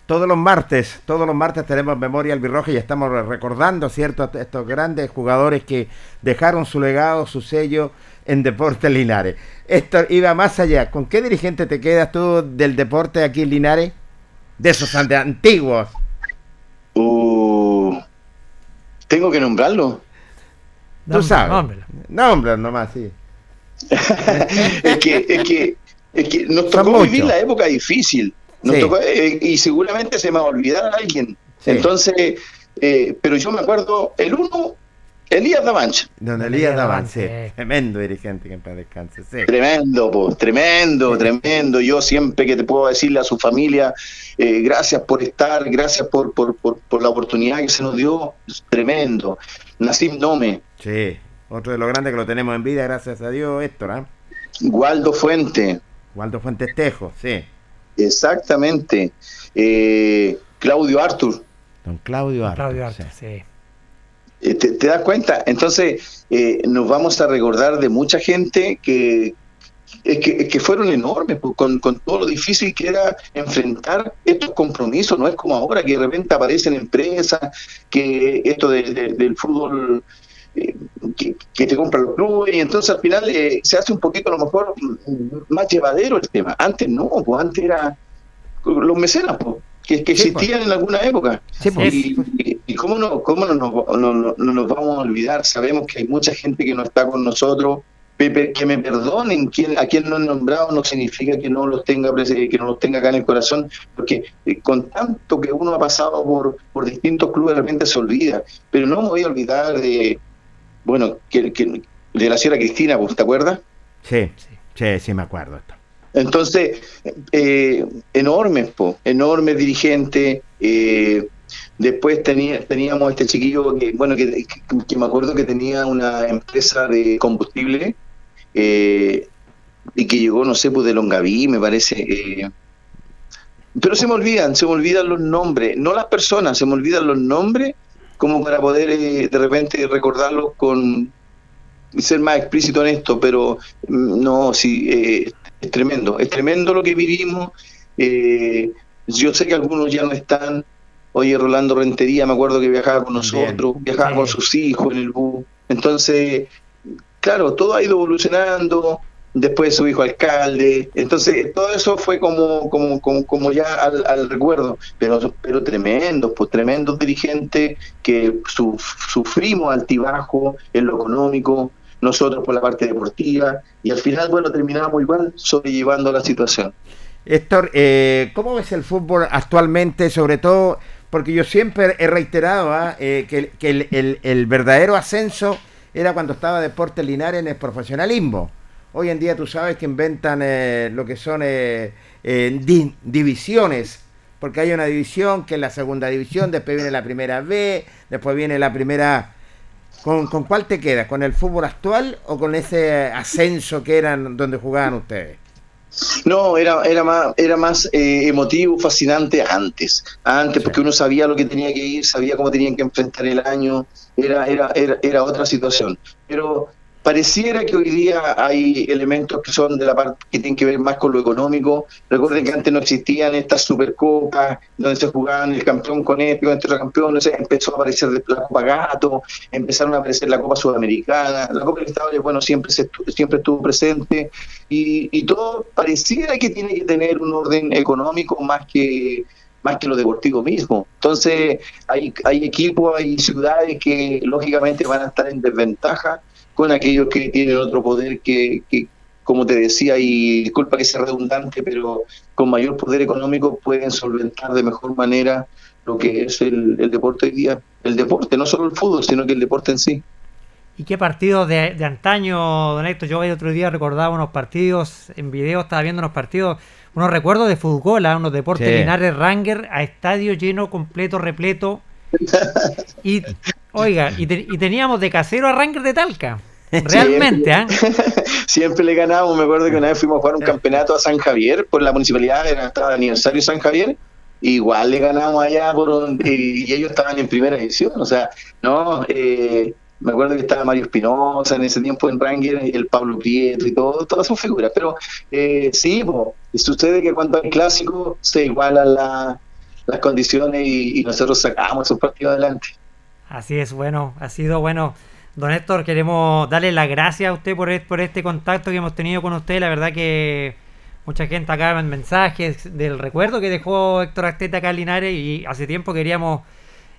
Todos los martes, todos los martes tenemos Memoria Albirroja y estamos recordando, ¿cierto?, estos grandes jugadores que dejaron su legado, su sello en Deportes Linares. Esto iba más allá. ¿Con qué dirigente te quedas tú del deporte aquí en Linares? De esos antiguos. Uh, Tengo que nombrarlo. Tú sabes. Nómbralo nomás, sí. es, que, es, que, es que nos tocó vivir la época difícil eh, y seguramente se me va a olvidar a alguien. Entonces, eh, pero yo me acuerdo, el uno, Elías Davanch. Don Elías Davanch, tremendo dirigente que en descanse. Tremendo, pues, tremendo, tremendo. Yo siempre que te puedo decirle a su familia, eh, gracias por estar, gracias por, por, por, la oportunidad que se nos dio, tremendo. Nassim Nome. Sí, otro de los grandes que lo tenemos en vida, gracias a Dios, Héctor. ¿eh? Waldo Fuente. Waldo Fuente Tejo, sí. Exactamente. Eh, Claudio Artur. Don Claudio Artur. Claudio Artur, sí. Eh, ¿Te, das cuenta? Entonces, eh, nos vamos a recordar de mucha gente que, que, que fueron enormes, con, con, todo lo difícil que era enfrentar estos compromisos. No es como ahora que de repente aparecen empresas, que esto del fútbol eh, que, te compran los clubes y entonces al final eh, se hace un poquito a lo mejor más llevadero el tema. Antes no, pues antes era los mecenas, pues, que, que existían pues. en alguna época. Pues. y, cómo, no, cómo no, no, nos vamos a olvidar, sabemos que hay mucha gente que no está con nosotros, que me perdonen quien, a quien no han nombrado no significa que no los tenga que no los tenga acá en el corazón porque eh, con tanto que uno ha pasado por, por distintos clubes de repente se olvida pero no me voy a olvidar de, bueno, que, de la señora Cristina, ¿te acuerdas? Sí, sí, sí, me acuerdo. Entonces, eh, enormes, po, enormes dirigentes. Eh, después tenía, teníamos este chiquillo que, bueno, que, me acuerdo que tenía una empresa de combustible eh, y que llegó, no sé, pues de Longaví, me parece. Eh, pero se me olvidan, se me olvidan los nombres, no las personas, se me olvidan los nombres como para poder eh, de repente recordarlo con ser más explícito en esto, pero mm, no, sí, eh, es tremendo, es tremendo lo que vivimos. Eh, yo sé que algunos ya no están. Oye, Rolando Rentería, me acuerdo que viajaba con nosotros, viajaba con sus hijos en el bus. Entonces, claro, todo ha ido evolucionando, después su hijo alcalde, entonces todo eso fue como como como, como ya al, recuerdo, pero pero tremendo, pues tremendos dirigentes que sufrimos altibajo en lo económico, nosotros por la parte deportiva y al final bueno terminamos igual sobrellevando la situación. Héctor, eh, ¿cómo ves el fútbol actualmente, sobre todo porque yo siempre he reiterado ¿ah? eh, que, el, verdadero ascenso era cuando estaba Deportes Linares en el profesionalismo Hoy en día tú sabes que inventan eh, lo que son eh, eh, divisiones, porque hay una división que es la segunda división, después viene la primera B, después viene la primera... ¿Con, ¿Con cuál te quedas? ¿Con el fútbol actual o con ese ascenso que eran donde jugaban ustedes? No, era, era más, era más emotivo, fascinante antes. Antes, porque uno sabía lo que tenía que ir, sabía cómo tenían que enfrentar el año, era, era, era, era otra situación. Pero Pareciera que hoy día hay elementos que son de la parte que tienen que ver más con lo económico. Recuerden que antes no existían estas supercopas donde se jugaban el campeón con con este campeón, empezó a aparecer la Copa Gato, empezaron a aparecer la Copa Sudamericana, la Copa Libertadores, bueno, siempre, siempre estuvo presente y, y todo pareciera que tiene que tener un orden económico más que más que lo deportivo mismo. Entonces, hay, hay equipos, hay ciudades que lógicamente van a estar en desventaja con aquellos que tienen otro poder que, que, como te decía, y disculpa que sea redundante, pero con mayor poder económico pueden solventar de mejor manera lo que es el, deporte hoy día. El deporte, no solo el fútbol, sino que el deporte en sí. ¿Y qué partidos de, antaño, don Héctor? Yo el otro día recordaba unos partidos, en video estaba viendo unos partidos, unos recuerdos de fútbol, ¿ah? unos deportes Linares Ranger a estadio lleno, completo, repleto. Y, oiga, y, teníamos de casero a Ranger de Talca. Realmente, ¿ah? Siempre le ganamos. Me acuerdo que una vez fuimos a jugar un campeonato a San Javier por la municipalidad, era, el aniversario de San Javier. Igual le ganamos allá por y, ellos estaban en primera edición. O sea, no, eh, me acuerdo que estaba Mario Espinosa en ese tiempo en Ranger, el Pablo Prieto y todo, todas sus figuras. Pero eh, sí, sucede que cuando hay clásico se igualan las condiciones y, y nosotros sacamos esos partidos adelante. Así es, bueno, ha sido bueno Don Héctor, queremos darle las gracias a usted por, por este contacto que hemos tenido con usted. La verdad que mucha gente acá en mensajes del recuerdo que dejó Héctor Asteta acá en Linares y hace tiempo queríamos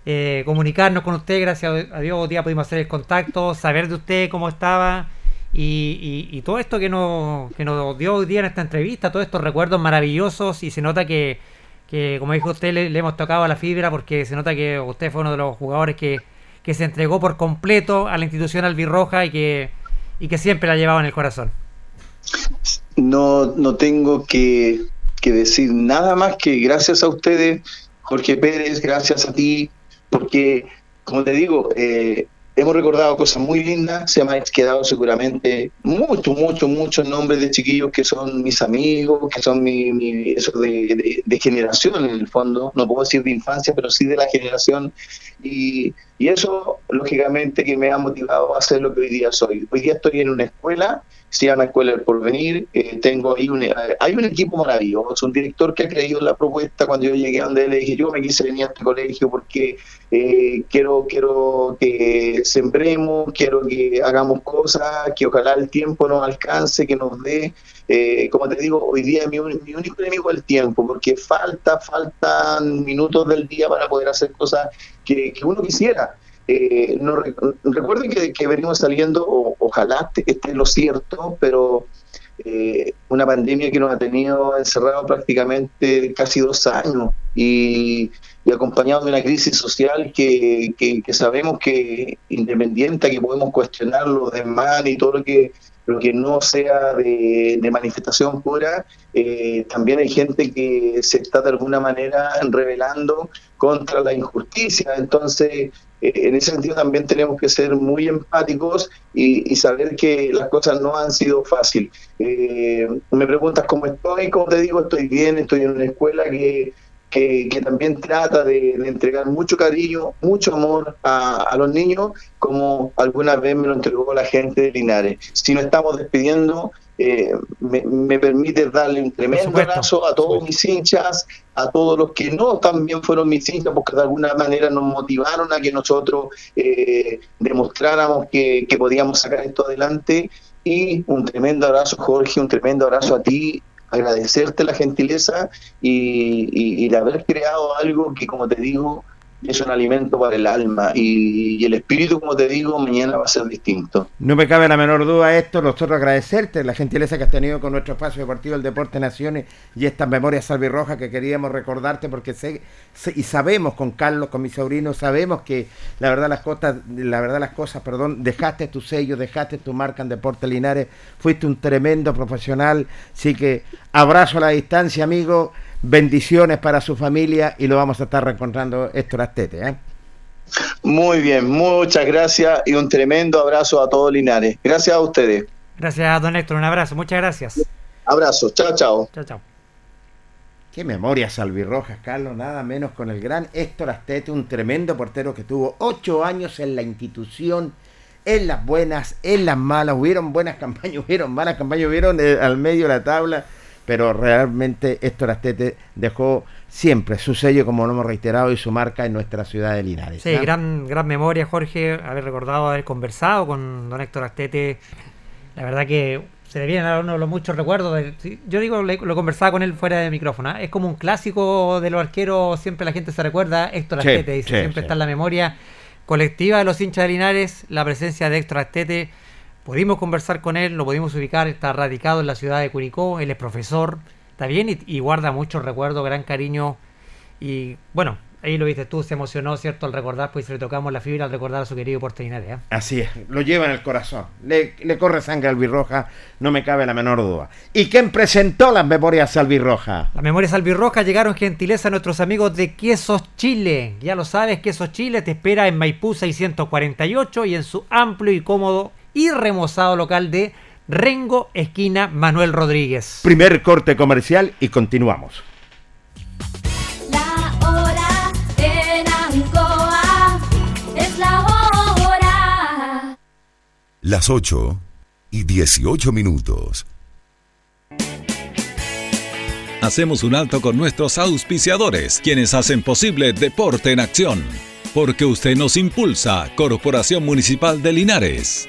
eh, comunicarnos con usted. Gracias a Dios, día pudimos hacer el contacto, saber de usted cómo estaba y, todo esto que nos, que nos dio hoy día en esta entrevista, todos estos recuerdos maravillosos y se nota que, como dijo usted, le, le hemos tocado a la fibra porque se nota que usted fue uno de los jugadores que que se entregó por completo a la institución albirroja y que, y que siempre la llevaba en el corazón. No, no tengo que, que decir nada más que gracias a ustedes, Jorge Pérez, gracias a ti, porque, como te digo, eh, hemos recordado cosas muy lindas, se me han quedado seguramente muchos, muchos, muchos nombres de chiquillos que son mis amigos, que son mi, eso de, de, generación en el fondo, no puedo decir de infancia, pero sí de la generación. Y, y eso, lógicamente, que me ha motivado a hacer lo que hoy día soy. Hoy día estoy en una escuela se llama Escuela del Porvenir. Eh, tengo ahí un, hay un equipo maravilloso, un director que ha creído en la propuesta. Cuando yo llegué a donde le dije, yo me quise venir a este colegio porque eh, quiero, quiero que sembremos, quiero que hagamos cosas, que ojalá el tiempo nos alcance, que nos dé. Eh, como te digo, hoy día mi, mi único enemigo es el tiempo, porque falta, faltan minutos del día para poder hacer cosas que, que uno quisiera. Eh, no, recuerden que, venimos saliendo, ojalá esté lo cierto, pero eh, una pandemia que nos ha tenido encerrado prácticamente casi dos años y, acompañado de una crisis social que, sabemos que independiente, que podemos cuestionar los demás y todo lo que lo que no sea de, manifestación pura, eh, también hay gente que se está de alguna manera rebelando contra la injusticia. Entonces, en ese sentido también tenemos que ser muy empáticos y, saber que las cosas no han sido fáciles. Eh, me preguntas cómo estoy, como te digo, estoy bien, estoy en una escuela que, que, también trata de, entregar mucho cariño, mucho amor a, los niños, como alguna vez me lo entregó la gente de Linares. Si nos estamos despidiendo, eh, me, permite darle un tremendo abrazo a todos mis hinchas, a todos los que no también fueron mis hinchas, porque de alguna manera nos motivaron a que nosotros eh, demostráramos que, podíamos sacar esto adelante. Y un tremendo abrazo, Jorge, un tremendo abrazo a ti, agradecerte la gentileza y, y, y haber creado algo que, como te digo, es un alimento para el alma y, el espíritu, como te digo, mañana va a ser distinto. No me cabe la menor duda esto, nosotros agradecerte la gentileza que has tenido con nuestro espacio deportivo, el Deporte Naciones y estas memorias salvirrojas que queríamos recordarte porque sé, y sabemos con Carlos, con mi sobrino, sabemos que la verdad las cosas, la verdad las cosas, perdón, dejaste tu sello, dejaste tu marca en Deporte Linares, fuiste un tremendo profesional, así que abrazo a la distancia, amigo bendiciones para su familia y lo vamos a estar reencontrando Héctor Astete. ¿eh? Muy bien, muchas gracias y un tremendo abrazo a todos Linares. Gracias a ustedes. Gracias, don Héctor, un abrazo, muchas gracias. Abrazo, chao, chao. Chao, chao. Qué memoria salvirrojas, Carlos, nada menos con el gran Héctor Astete, un tremendo portero que tuvo ocho años en la institución, en las buenas, en las malas, hubieron buenas campañas, hubieron malas campañas, hubieron eh, al medio de la tabla, pero realmente Héctor Astete dejó siempre su sello, como lo hemos reiterado, y su marca en nuestra ciudad de Linares. Sí, gran, gran memoria, Jorge, haber recordado, haber conversado con don Héctor Astete. La verdad que se le vienen a uno los muchos recuerdos. yo digo, lo conversaba con él fuera de micrófono. ¿ah? Es como un clásico de los arqueros, siempre la gente se recuerda. Héctor Astete, dice, siempre está en la memoria colectiva de los hinchas de Linares, la presencia de Héctor Astete Pudimos conversar con él, lo pudimos ubicar, está radicado en la ciudad de Curicó, él es profesor, está bien y, y guarda muchos recuerdos, gran cariño. Y bueno, ahí lo viste tú, se emocionó, ¿cierto? Al recordar, pues le tocamos la fibra al recordar a su querido Porteñares. ¿eh? Así es, lo lleva en el corazón. Le, le corre sangre albirroja, no me cabe la menor duda. ¿Y quién presentó las memorias albirrojas? Las memorias albirrojas llegaron gentileza a nuestros amigos de Quesos Chile. Ya lo sabes, Quesos Chile te espera en Maipú 648 y en su amplio y cómodo y remozado local de Rengo, esquina Manuel Rodríguez. Primer corte comercial y continuamos. La hora en Ancoa es la hora. Las 8 y 18 minutos. Hacemos un alto con nuestros auspiciadores, quienes hacen posible Deporte en Acción. Porque usted nos impulsa, Corporación Municipal de Linares.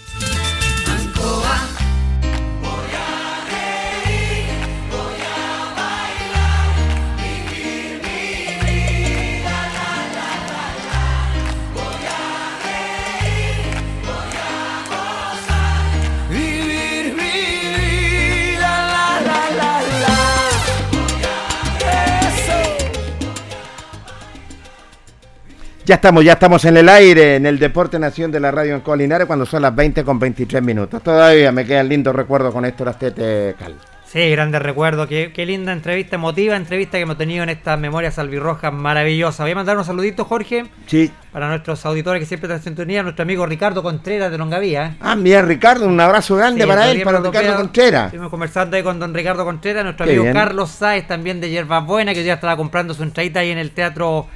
Ya estamos, ya estamos en el aire, en el Deporte Nación de la Radio en Colinares, cuando son las 20 con 23 minutos. Todavía me quedan lindos recuerdos con Héctor Astete Cal. Sí, grandes recuerdos. Qué, qué linda entrevista, emotiva entrevista que hemos tenido en estas memorias albirrojas maravillosas. Voy a mandar un saludito, Jorge, Sí. para nuestros auditores que siempre están en sintonía. Nuestro amigo Ricardo Contreras de Longavía. ¿eh? Ah, mira, Ricardo, un abrazo grande Sí, para él, para. Ricardo Contreras. Estuvimos conversando ahí con don Ricardo Contreras, nuestro Qué amigo bien. Carlos Sáez también de Yerbas Buena, que día estaba comprando su entradita ahí en el Teatro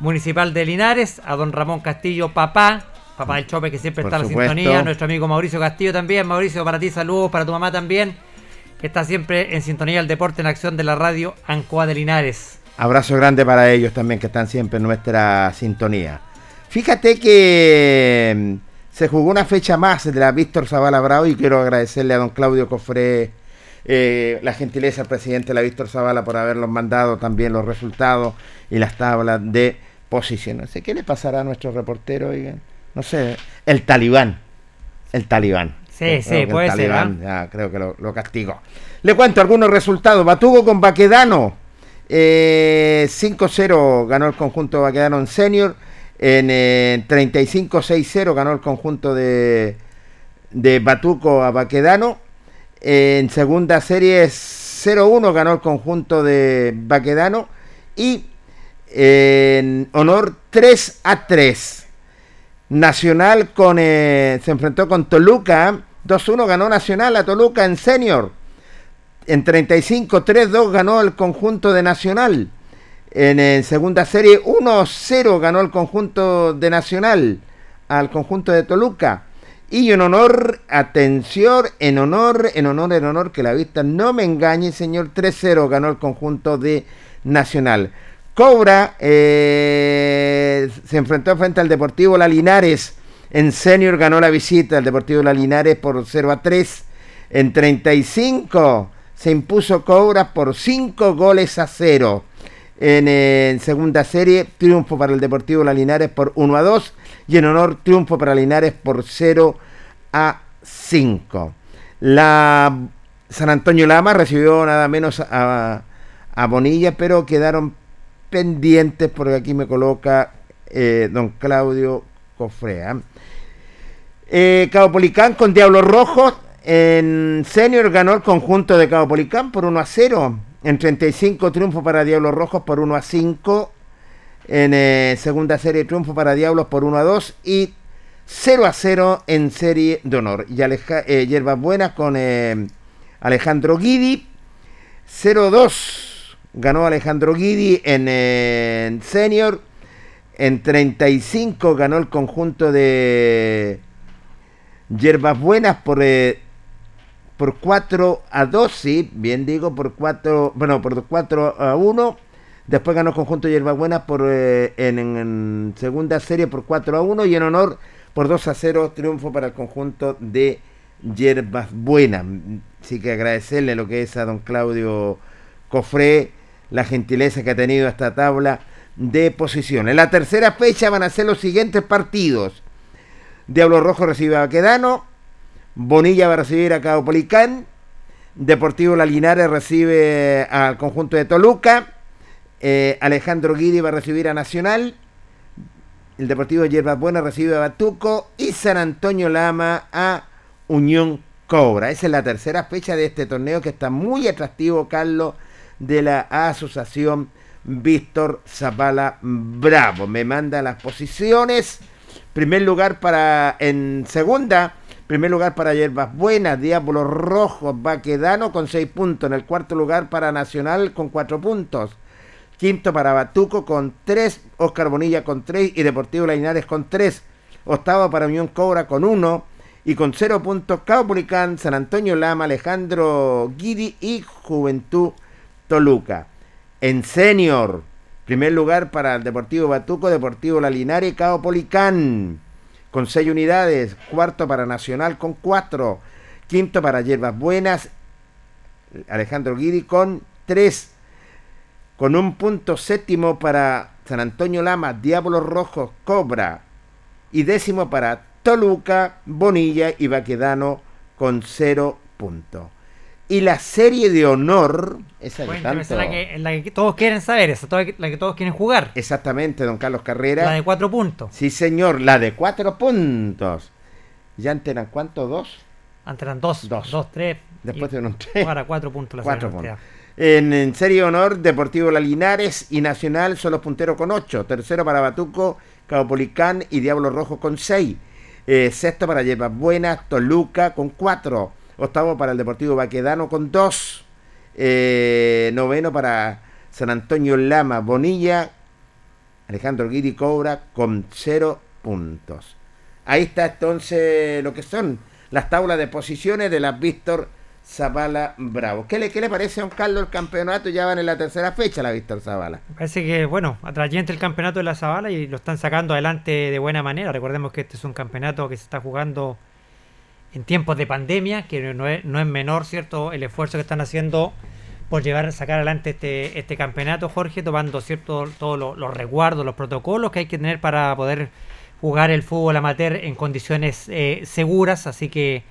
Municipal de Linares. A don Ramón Castillo, papá, papá del Chope, que siempre Por está en la sintonía. Nuestro amigo Mauricio Castillo también. Mauricio, para ti saludos, para tu mamá también, que está siempre en sintonía del deporte en acción de la radio Ancoa de Linares. Abrazo grande para ellos también que están siempre en nuestra sintonía. Fíjate que mm, se jugó una fecha más de la Víctor Zavala Bravo y quiero agradecerle a don Claudio Cofré eh, la gentileza al presidente de la Víctor Zavala por habernos mandado también los resultados y las tablas de posición. No sé qué le pasará a nuestro reportero, oigan. No sé, el talibán. El talibán. Sí, sí, puede ser, talibán, ya, creo que lo, lo castigó. Le cuento algunos resultados. Batugo con Baquedano. eh, 5-0 ganó el conjunto Baquedano en senior. En eh, 35-6-0 ganó el conjunto de, de Batuco a Baquedano. En segunda serie 0-1 ganó el conjunto de Baquedano. Y en honor 3 a 3. Nacional eh, se enfrentó con Toluca. 2-1 ganó Nacional a Toluca en senior. En 35, 3-2 ganó el conjunto de Nacional. En, segunda serie, 1-0 ganó el conjunto de Nacional al conjunto de Toluca. Y en honor, atención, en honor, en honor, en honor, que la vista no me engañe, señor, 3-0 ganó el conjunto de Nacional. Cobra eh, se enfrentó frente al Deportivo La Linares. En senior ganó la visita al Deportivo La Linares por 0 a 3. En 35 se impuso Cobra por 5 goles a 0. En, eh, en segunda serie, triunfo para el Deportivo La Linares por 1 a 2. Y en honor, triunfo para Linares por 0 a 5. La San Antonio Lama recibió nada menos a, Bonilla, pero quedaron pendientes porque aquí me coloca eh, don Claudio Cofrea. Eh, Cabo Policán con Diablos Rojos en senior ganó el conjunto de Cabo Policán por 1 a 0. En 35 triunfo para Diablos Rojos por 1 a 5. En eh, segunda serie triunfo para Diablos por 1 a 2 y 0 a 0 en serie de honor. Y Aleja, eh, Hierbas Buenas con eh, Alejandro Guidi 0-2 ganó Alejandro Guidi en, eh, en senior. En 35 ganó el conjunto de Hierbas Buenas por, eh, por 4 a 2, sí, bien digo, por 4, bueno, por 4 a 1. Después ganó conjunto Buenas por, eh, en, en- segunda serie por 4 a 1 y en honor por 2 a 0 triunfo para el conjunto de Hierbas Buenas. Así que agradecerle lo que es a don Claudio Cofré, la gentileza que ha tenido esta tabla de posiciones. En la tercera fecha van a ser los siguientes partidos. Diablo Rojo recibe a Baquedano, Bonilla va a recibir a Cabo Policán, Deportivo La Linares recibe al conjunto de Toluca, eh, Alejandro Guidi va a recibir a Nacional, el Deportivo Hierbas Buenas recibe a Batuco y San Antonio Lama a Unión Cobra. Esa es la tercera fecha de este torneo que está muy atractivo, Carlos, de la Asociación Víctor Zapala Bravo. Me manda las posiciones. Primer lugar para en segunda. Primer lugar para Hierbas Buenas, Diablos Rojos, Baquedano con 6 puntos. En el cuarto lugar para Nacional con 4 puntos. Quinto para Batuco con 3, Oscar Bonilla con 3 y Deportivo Linares con 3. Octavo para Unión Cobra con 1 y con 0 puntos Cabo Policán, San Antonio Lama, Alejandro Guidi y Juventud Toluca. En senior, primer lugar para el Deportivo Batuco, Deportivo La Linares y Cabo Policán con 6 unidades. Cuarto para Nacional con 4. Quinto para Hierbas Buenas, Alejandro Guidi con 3 con un punto séptimo para San Antonio Lama, Diablos Rojos, Cobra, y décimo para Toluca, Bonilla y Baquedano con cero puntos. Y la serie de honor, esa esa tanto... es la que, la que todos quieren saber, esa la que todos quieren jugar. Exactamente, don Carlos Carrera. La de cuatro puntos. Sí, señor, la de cuatro puntos. ¿Ya antes eran cuántos? ¿Dos? Antes eran dos, Dos. dos, tres. Después un tres. Ahora cuatro puntos la Cuatro puntos. En, en serie honor, Deportivo La Linares y Nacional son los con ocho. Tercero para Batuco, Caupolicán y Diablo Rojo con seis. Eh, sexto para Yepas Buenas, Toluca con cuatro. Octavo para el Deportivo Baquedano con dos. Eh, noveno para San Antonio Lama, Bonilla, Alejandro Guiri Cobra con cero puntos. Ahí está entonces lo que son las tablas de posiciones de las Víctor Zavala Bravo. ¿Qué le, ¿Qué le parece a don Carlos el campeonato? Ya van en la tercera fecha la Víctor Zavala. Parece que, bueno, atrayente el campeonato de la Zabala y lo están sacando adelante de buena manera. Recordemos que este es un campeonato que se está jugando en tiempos de pandemia, que no es, no es menor, ¿cierto? El esfuerzo que están haciendo por llevar, sacar adelante este, este campeonato, Jorge, tomando, ¿cierto? Todos los, los resguardos, los protocolos que hay que tener para poder jugar el fútbol amateur en condiciones eh, seguras. Así que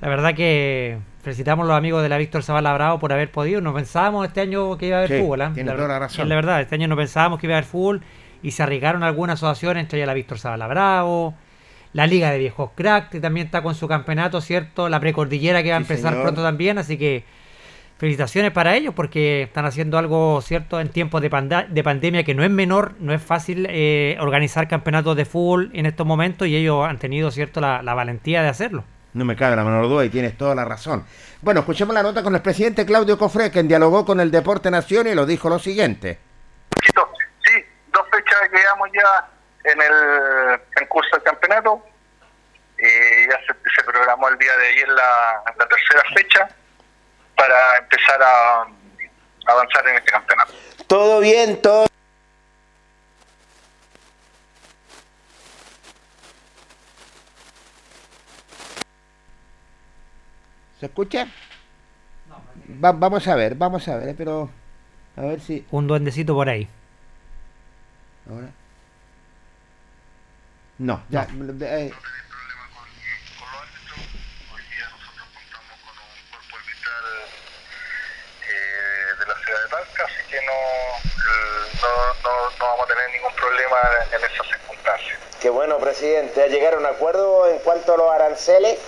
la verdad que felicitamos a los amigos de la Víctor Zavala Bravo por haber podido. No pensábamos este año que iba a haber Sí, fútbol. ¿ah? tiene La- toda la razón. es la verdad, este año no pensábamos que iba a haber fútbol y se arriesgaron algunas asociaciones, entre ellas la Víctor Zavala Bravo, la Liga de Viejos Crack, que también está con su campeonato, ¿cierto? La Precordillera que va a Sí, empezar señor. pronto también, así que felicitaciones para ellos porque están haciendo algo, ¿cierto? En tiempos de, de pandemia que no es menor, no es fácil eh, organizar campeonatos de fútbol en estos momentos y ellos han tenido, ¿cierto? La, la valentía de hacerlo. No me cabe la menor duda y tienes toda la razón. Bueno, escuchemos la nota con el presidente Claudio Cofré, quien dialogó con el Deporte Nación y lo dijo lo siguiente. Sí, dos fechas que llevamos ya en el en curso del campeonato. Eh, ya se, se programó el día de ayer la, la tercera fecha para empezar a, a avanzar en este campeonato. Todo bien, todo. ¿Se escucha? Va- vamos a ver, vamos a ver, pero a ver si Un duendecito por ahí. ahora. No, ya. eh, eh, de la ciudad de Talca, así que no, no, no, no vamos a tener ningún problema en esas circunstancias. Qué bueno, presidente. ¿Ha llegado a un acuerdo en cuanto a los aranceles?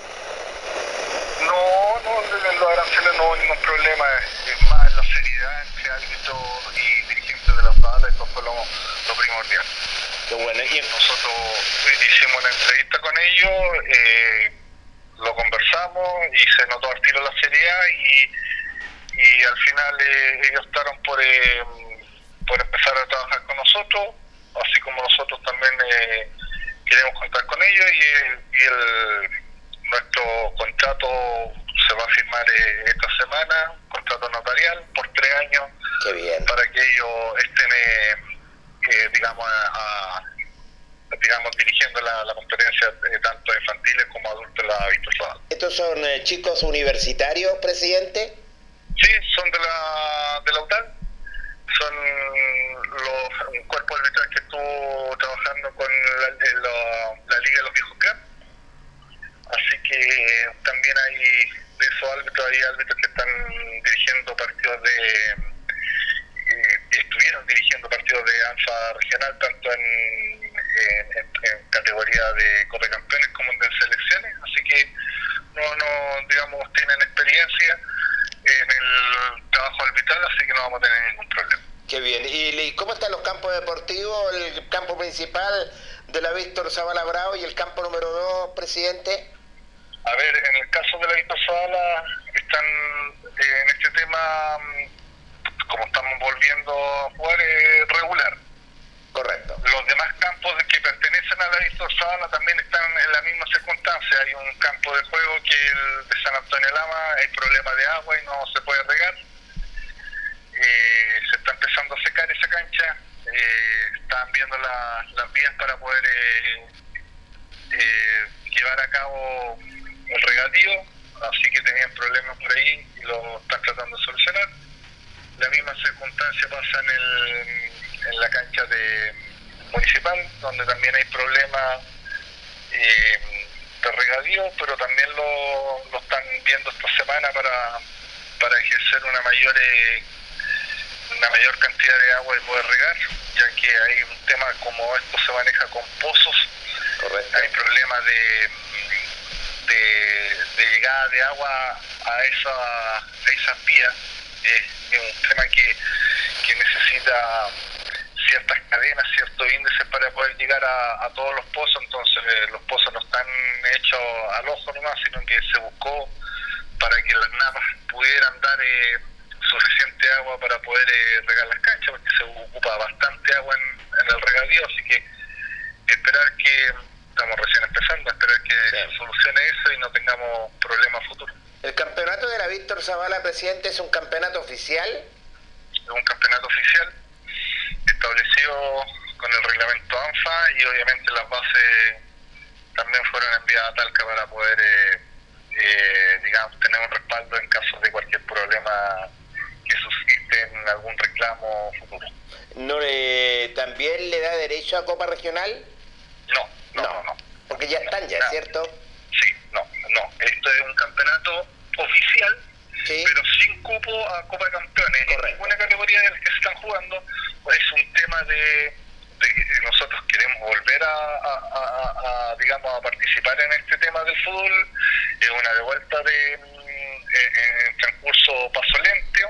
En los aranceles no hubo ningún problema, es más la seriedad entre árbitro y dirigentes de la sala, eso fue lo, lo primordial. Qué bueno. Y Nosotros hicimos una entrevista con ellos, eh, lo conversamos y se notó al tiro la seriedad y, y al final eh, ellos optaron por, eh, por empezar a trabajar con nosotros, así como nosotros también eh, queremos contar con ellos y, y el, nuestro contrato se va a firmar eh, esta semana, contrato notarial por tres años Qué bien. para que ellos estén, eh, eh, digamos, a- a- digamos, dirigiendo la, la competencia eh, tanto infantiles como adultos la Zavala. ¿Estos son eh, chicos universitarios, presidente? Sí, son de la, de la UTAL, son los, un cuerpo arbitral que estuvo trabajando con la, la- la Liga de los Viejos Club. Así que también hay de esos árbitros, hay árbitros que están dirigiendo partidos de. eh, estuvieron dirigiendo partidos de ANFA regional, tanto en, en, en- en categoría de Copa de Campeones como de selecciones. Así que no, no, digamos, tienen experiencia en el trabajo arbitral, así que no vamos a tener ningún problema. Qué bien. ¿Y, y cómo están los campos deportivos? El campo principal de la Víctor Zavala Bravo y el campo número 2, presidente. A ver, en el caso de la Zavala, están eh, en este tema, mm, como estamos volviendo a jugar, eh, regular. Correcto. Los demás campos que pertenecen a la Zavala también están en la misma circunstancia. Hay un campo de juego que el de San Antonio Lama, hay problema de agua y no se puede regar. Eh, se está empezando a secar esa cancha. Eh, están viendo la- las vías para poder eh, eh, llevar a cabo el regadío, así que tenían problemas por ahí y lo están tratando de solucionar. La misma circunstancia pasa en, el, en la cancha de municipal, donde también hay problemas eh, de regadío, pero también lo, lo están viendo esta semana para, para ejercer una mayor eh, una mayor cantidad de agua y poder regar, ya que hay un tema como esto se maneja con pozos, hay problemas de, de, de llegada de agua a, esa, a esas vías, eh, es un tema que, que necesita ciertas cadenas, ciertos índices para poder llegar a, a todos los pozos, entonces eh, los pozos no están hechos al ojo nomás, sino que se buscó para que las napas pudieran dar eh, suficiente agua para poder eh, regar las canchas, porque se ocupa bastante agua en, en el regadío, así que esperar que, estamos recién empezando, esperar que se solucione eso y no tengamos problemas futuros. El campeonato de la Víctor Zavala, presidente, es un campeonato oficial. Es un campeonato oficial establecido con el reglamento ANFA y obviamente las bases también fueron enviadas a Talca para poder, eh, eh, digamos, tener un respaldo en caso de cualquier problema que suscite en algún reclamo futuro. ¿No le, ¿También le da derecho a Copa Regional? No, no, no. no. Porque ya están ya, No. ¿cierto? Sí, no, no. Esto es un campeonato oficial, pero sin cupo a Copa de Campeones. En ninguna categoría de las que se están jugando pues, es un tema de, de que nosotros queremos volver a, a- a- a, digamos, a participar en este tema del fútbol. Es una de vuelta de mm, en, en transcurso paso lento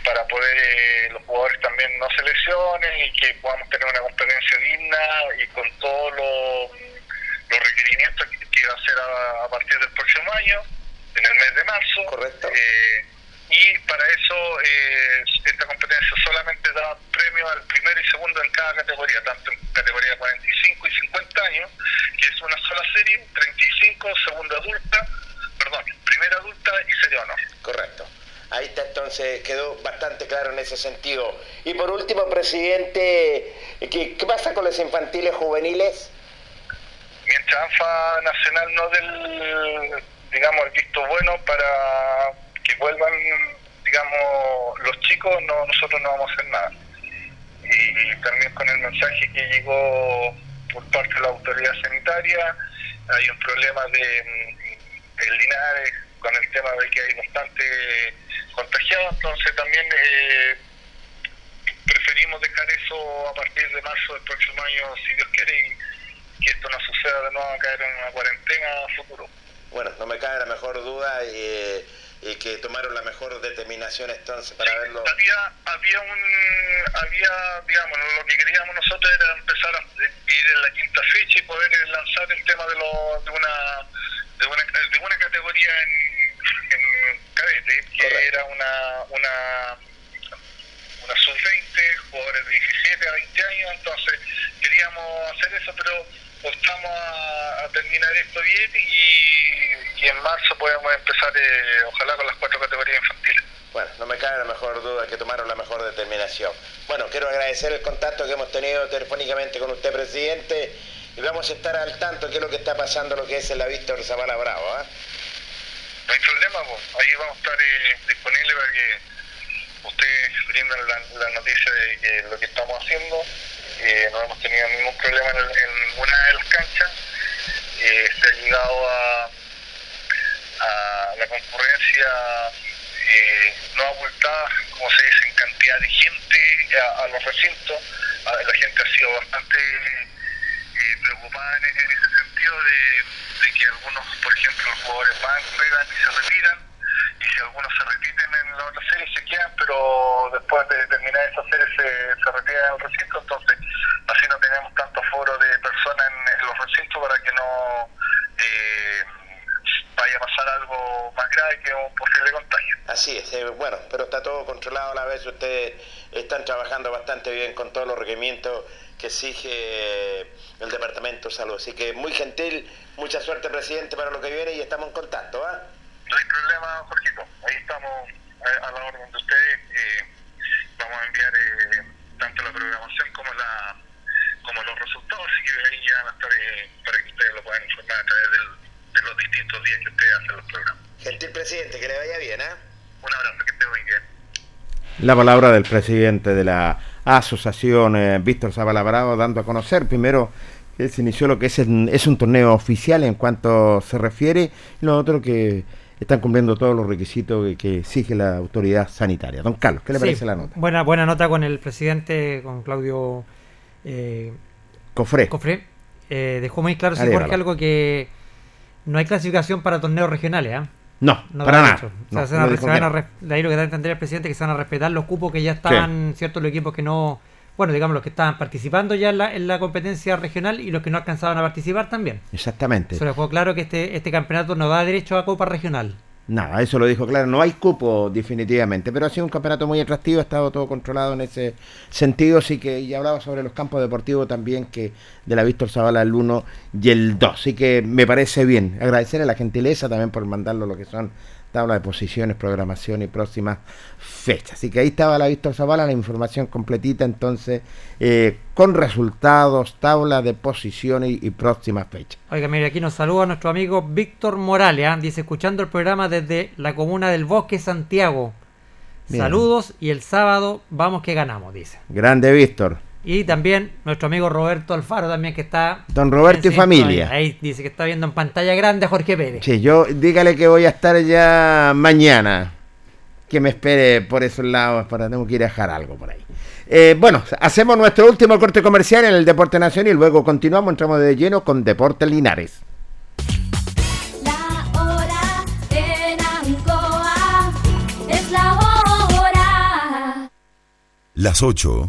para poder eh, los jugadores también no se lesionen y que podamos tener una competencia digna y con todos los, los requerimientos que, que va a ser a, a partir del próximo año, en el mes de marzo. Correcto. Eh, y para eso eh, esta competencia solamente da premio al primero y segundo en cada categoría, tanto en categoría 45 y 50 años, que es una sola serie, 35, segunda adulta, perdón, primera adulta y serie honor. Correcto. Ahí está entonces, quedó bastante claro en ese sentido. Y por último, presidente, ¿qué, pasa con los infantiles juveniles? mientras ANFA Nacional no del, digamos, el visto bueno para que vuelvan, digamos, los chicos, no nosotros no vamos a hacer nada. Y también con el mensaje que llegó por parte de la autoridad sanitaria, hay un problema de mm, en Linares con el tema de que hay bastante contagiados, entonces también eh, preferimos dejar eso a partir de marzo del próximo año, si Dios quiere, y que esto no suceda de nuevo a caer en una cuarentena futuro. Bueno, no me cabe la mejor duda y, y que tomaron la mejor determinación entonces para verlo. Había, había un, había, digamos, lo que queríamos nosotros era empezar a ir en la quinta fecha y poder lanzar el tema de, lo, de una de una, de una categoría en, en cadete, que era una, una una sub-20, jugadores de 17 a 20 años, entonces queríamos hacer eso, pero optamos a, a terminar esto bien y, y en marzo podemos empezar, eh, ojalá con las cuatro categorías infantiles. Bueno, no me cabe la mejor duda que tomaron la mejor determinación. Bueno, quiero agradecer el contacto que hemos tenido telefónicamente con usted, presidente, y vamos a estar al tanto de qué es lo que está pasando, lo que es en la Víctor Zavala Bravo. ¿ah? No hay problema, po. ahí vamos a estar eh, disponibles para que ustedes brindan la, la noticia de que lo que estamos haciendo. Eh, no hemos tenido ningún problema en, en ninguna de las canchas. Eh, se ha llegado a, la concurrencia eh, no abultada, como se dice, en cantidad de gente a, los recintos. A- la gente ha sido bastante preocupada en, en ese de, que algunos, por ejemplo, los jugadores van, juegan y se retiran, y si algunos se repiten en la otra serie se quedan, pero después de terminar esa serie se, se retiran del recinto, entonces así no tenemos tanto foro de personas en, en los recintos para que no eh, vaya a pasar algo más grave que un posible contagio. Así es, eh, bueno, pero está todo controlado a la vez. Ustedes están trabajando bastante bien con todos los requerimientos que exige eh, el Departamento de Salud. Así que muy gentil, mucha suerte, presidente, para lo que viene y estamos en contacto. ¿ah? No hay problema, Jorgito. Ahí estamos eh, a la orden de ustedes. eh, vamos a enviar eh, tanto la programación como la como los resultados, así que ahí ya van a estar eh, para que ustedes lo puedan informar a través del- de los distintos días que ustedes hacen los programas. Gentil presidente, que le vaya bien. ¿ah? Un abrazo, que esté muy bien. La palabra del presidente de la asociación eh, Víctor Zavala Bravo dando a conocer primero que se inició lo que es, es un torneo oficial en cuanto se refiere y lo otro que están cumpliendo todos los requisitos que, que exige la autoridad sanitaria. Don Carlos, ¿qué le Sí, parece la nota? Buena, buena nota con el presidente, con Claudio eh, Cofré. Cofré. Eh, dejó muy claro, sí. Jorge, algo que no hay clasificación para torneos regionales. ¿ah? No, No para da nada. O No, sea, se van a- no se van a de ahí lo que da a entender el presidente que se van a respetar los cupos que ya estaban, ciertos los equipos que no, bueno, digamos los que estaban participando ya en la, en la competencia regional y los que no alcanzaban a participar también. Exactamente. Se dejó claro que este, este campeonato no da derecho a Copa Regional. Nada, eso lo dijo claro. No hay cupo definitivamente, pero ha sido un campeonato muy atractivo, ha estado todo controlado en ese sentido. Así que, y hablaba sobre los campos deportivos también, que de la Víctor Zavala el 1 y el 2. Así que me parece bien. Agradecer a la gentileza también por mandarlo lo que son tablas de posiciones, programación y próximas fechas. Así que ahí estaba la Víctor Zavala, la información completita, entonces, eh, con resultados, tabla de posiciones y, y próximas fechas. Oiga, mire, aquí nos saluda nuestro amigo Víctor Morales, ¿ah? dice, escuchando el programa desde la comuna del Bosque, Santiago. Bien. Saludos y el sábado vamos que ganamos, dice. Grande Víctor. Y también nuestro amigo Roberto Alfaro también que está... Don Roberto y familia. Ahí dice que está viendo en pantalla grande a Jorge Pérez. Sí, yo dígale que voy a estar ya mañana. Que me espere por esos lados para tengo que ir a dejar algo por ahí. Eh, bueno, hacemos nuestro último corte comercial en el Deporte Nacional y luego continuamos, entramos de lleno con Deportes Linares. La hora en Ancoa es la hora. Las 8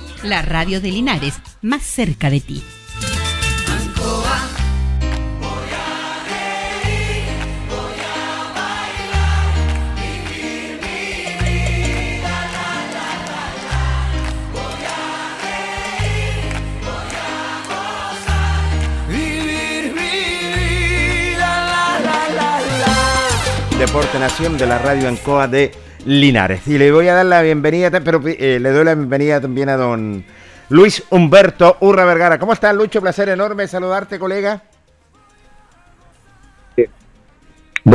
La radio de Linares, más cerca de ti. Deporte Nación de la Radio Ancoa de Linares. Y le voy a dar la bienvenida, pero eh, le doy la bienvenida también a don Luis Humberto Urra Vergara. ¿Cómo estás, Lucho? Placer enorme saludarte, colega.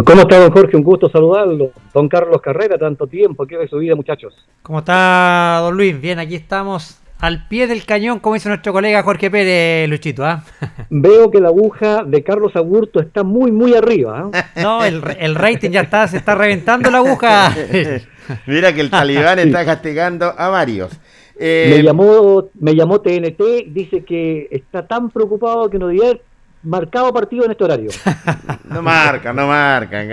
¿Cómo está, don Jorge? Un gusto saludarlo. Don Carlos Carrera, tanto tiempo. ¿Qué de su vida, muchachos? ¿Cómo está, don Luis? Bien, aquí estamos al pie del cañón, como dice nuestro colega Jorge Pérez, Luchito. ¿ah? Veo que la aguja de Carlos Agurto está muy, muy arriba. ¿eh? No, el, el rating ya está, se está reventando la aguja. Mira que el talibán está castigando a varios. Eh, Me llamó, me llamó TNT, dice que está tan preocupado que no haber marcado partido en este horario. No marcan, no marcan.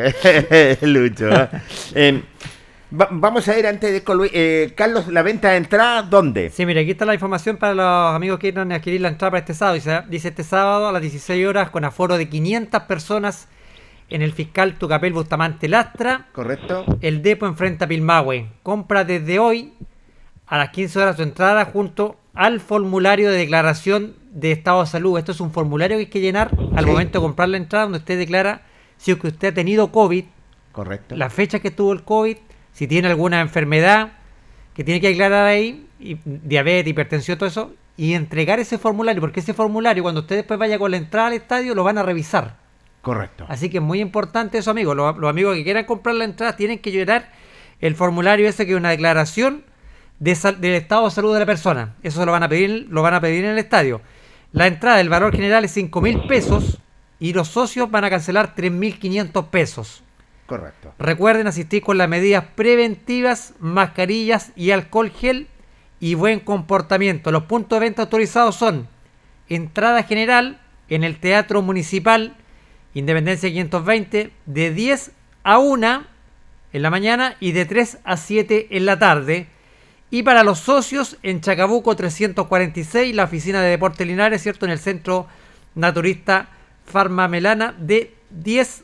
Lucho. ¿eh? Va- vamos a ir antes de con Luis. Eh, Carlos, la venta de entrada, ¿dónde? Sí, mira, aquí está la información para los amigos que quieran adquirir la entrada para este sábado. Dice, dice este sábado a las 16 horas con aforo de 500 personas en el fiscal Tucapel Bustamante Lastra. Correcto. El Depo enfrenta a Pilmahue. Compra desde hoy a las 15 horas su entrada junto al formulario de declaración de estado de salud. Esto es un formulario que hay que llenar al Sí. momento de comprar la entrada donde usted declara si es que usted ha tenido COVID, Correcto. la fecha que tuvo el COVID, si tiene alguna enfermedad que tiene que declarar ahí, y diabetes, hipertensión, todo eso, y entregar ese formulario, porque ese formulario cuando usted después vaya con la entrada al estadio lo van a revisar. Correcto. Así que es muy importante eso, amigos. Los, los amigos que quieran comprar la entrada tienen que llenar el formulario ese que es una declaración de del estado de salud de la persona. Eso lo van a pedir, lo van a pedir en el estadio. La entrada, el valor general es 5 mil pesos y los socios van a cancelar 3.500 pesos. Correcto. Recuerden asistir con las medidas preventivas, mascarillas y alcohol gel y buen comportamiento. Los puntos de venta autorizados son entrada general en el Teatro Municipal Independencia 520 de 10 a 1 en la mañana y de 3 a 7 en la tarde. Y para los socios en Chacabuco 346, la oficina de Deportes Linares, ¿cierto? En el centro naturista Farma Melana de 10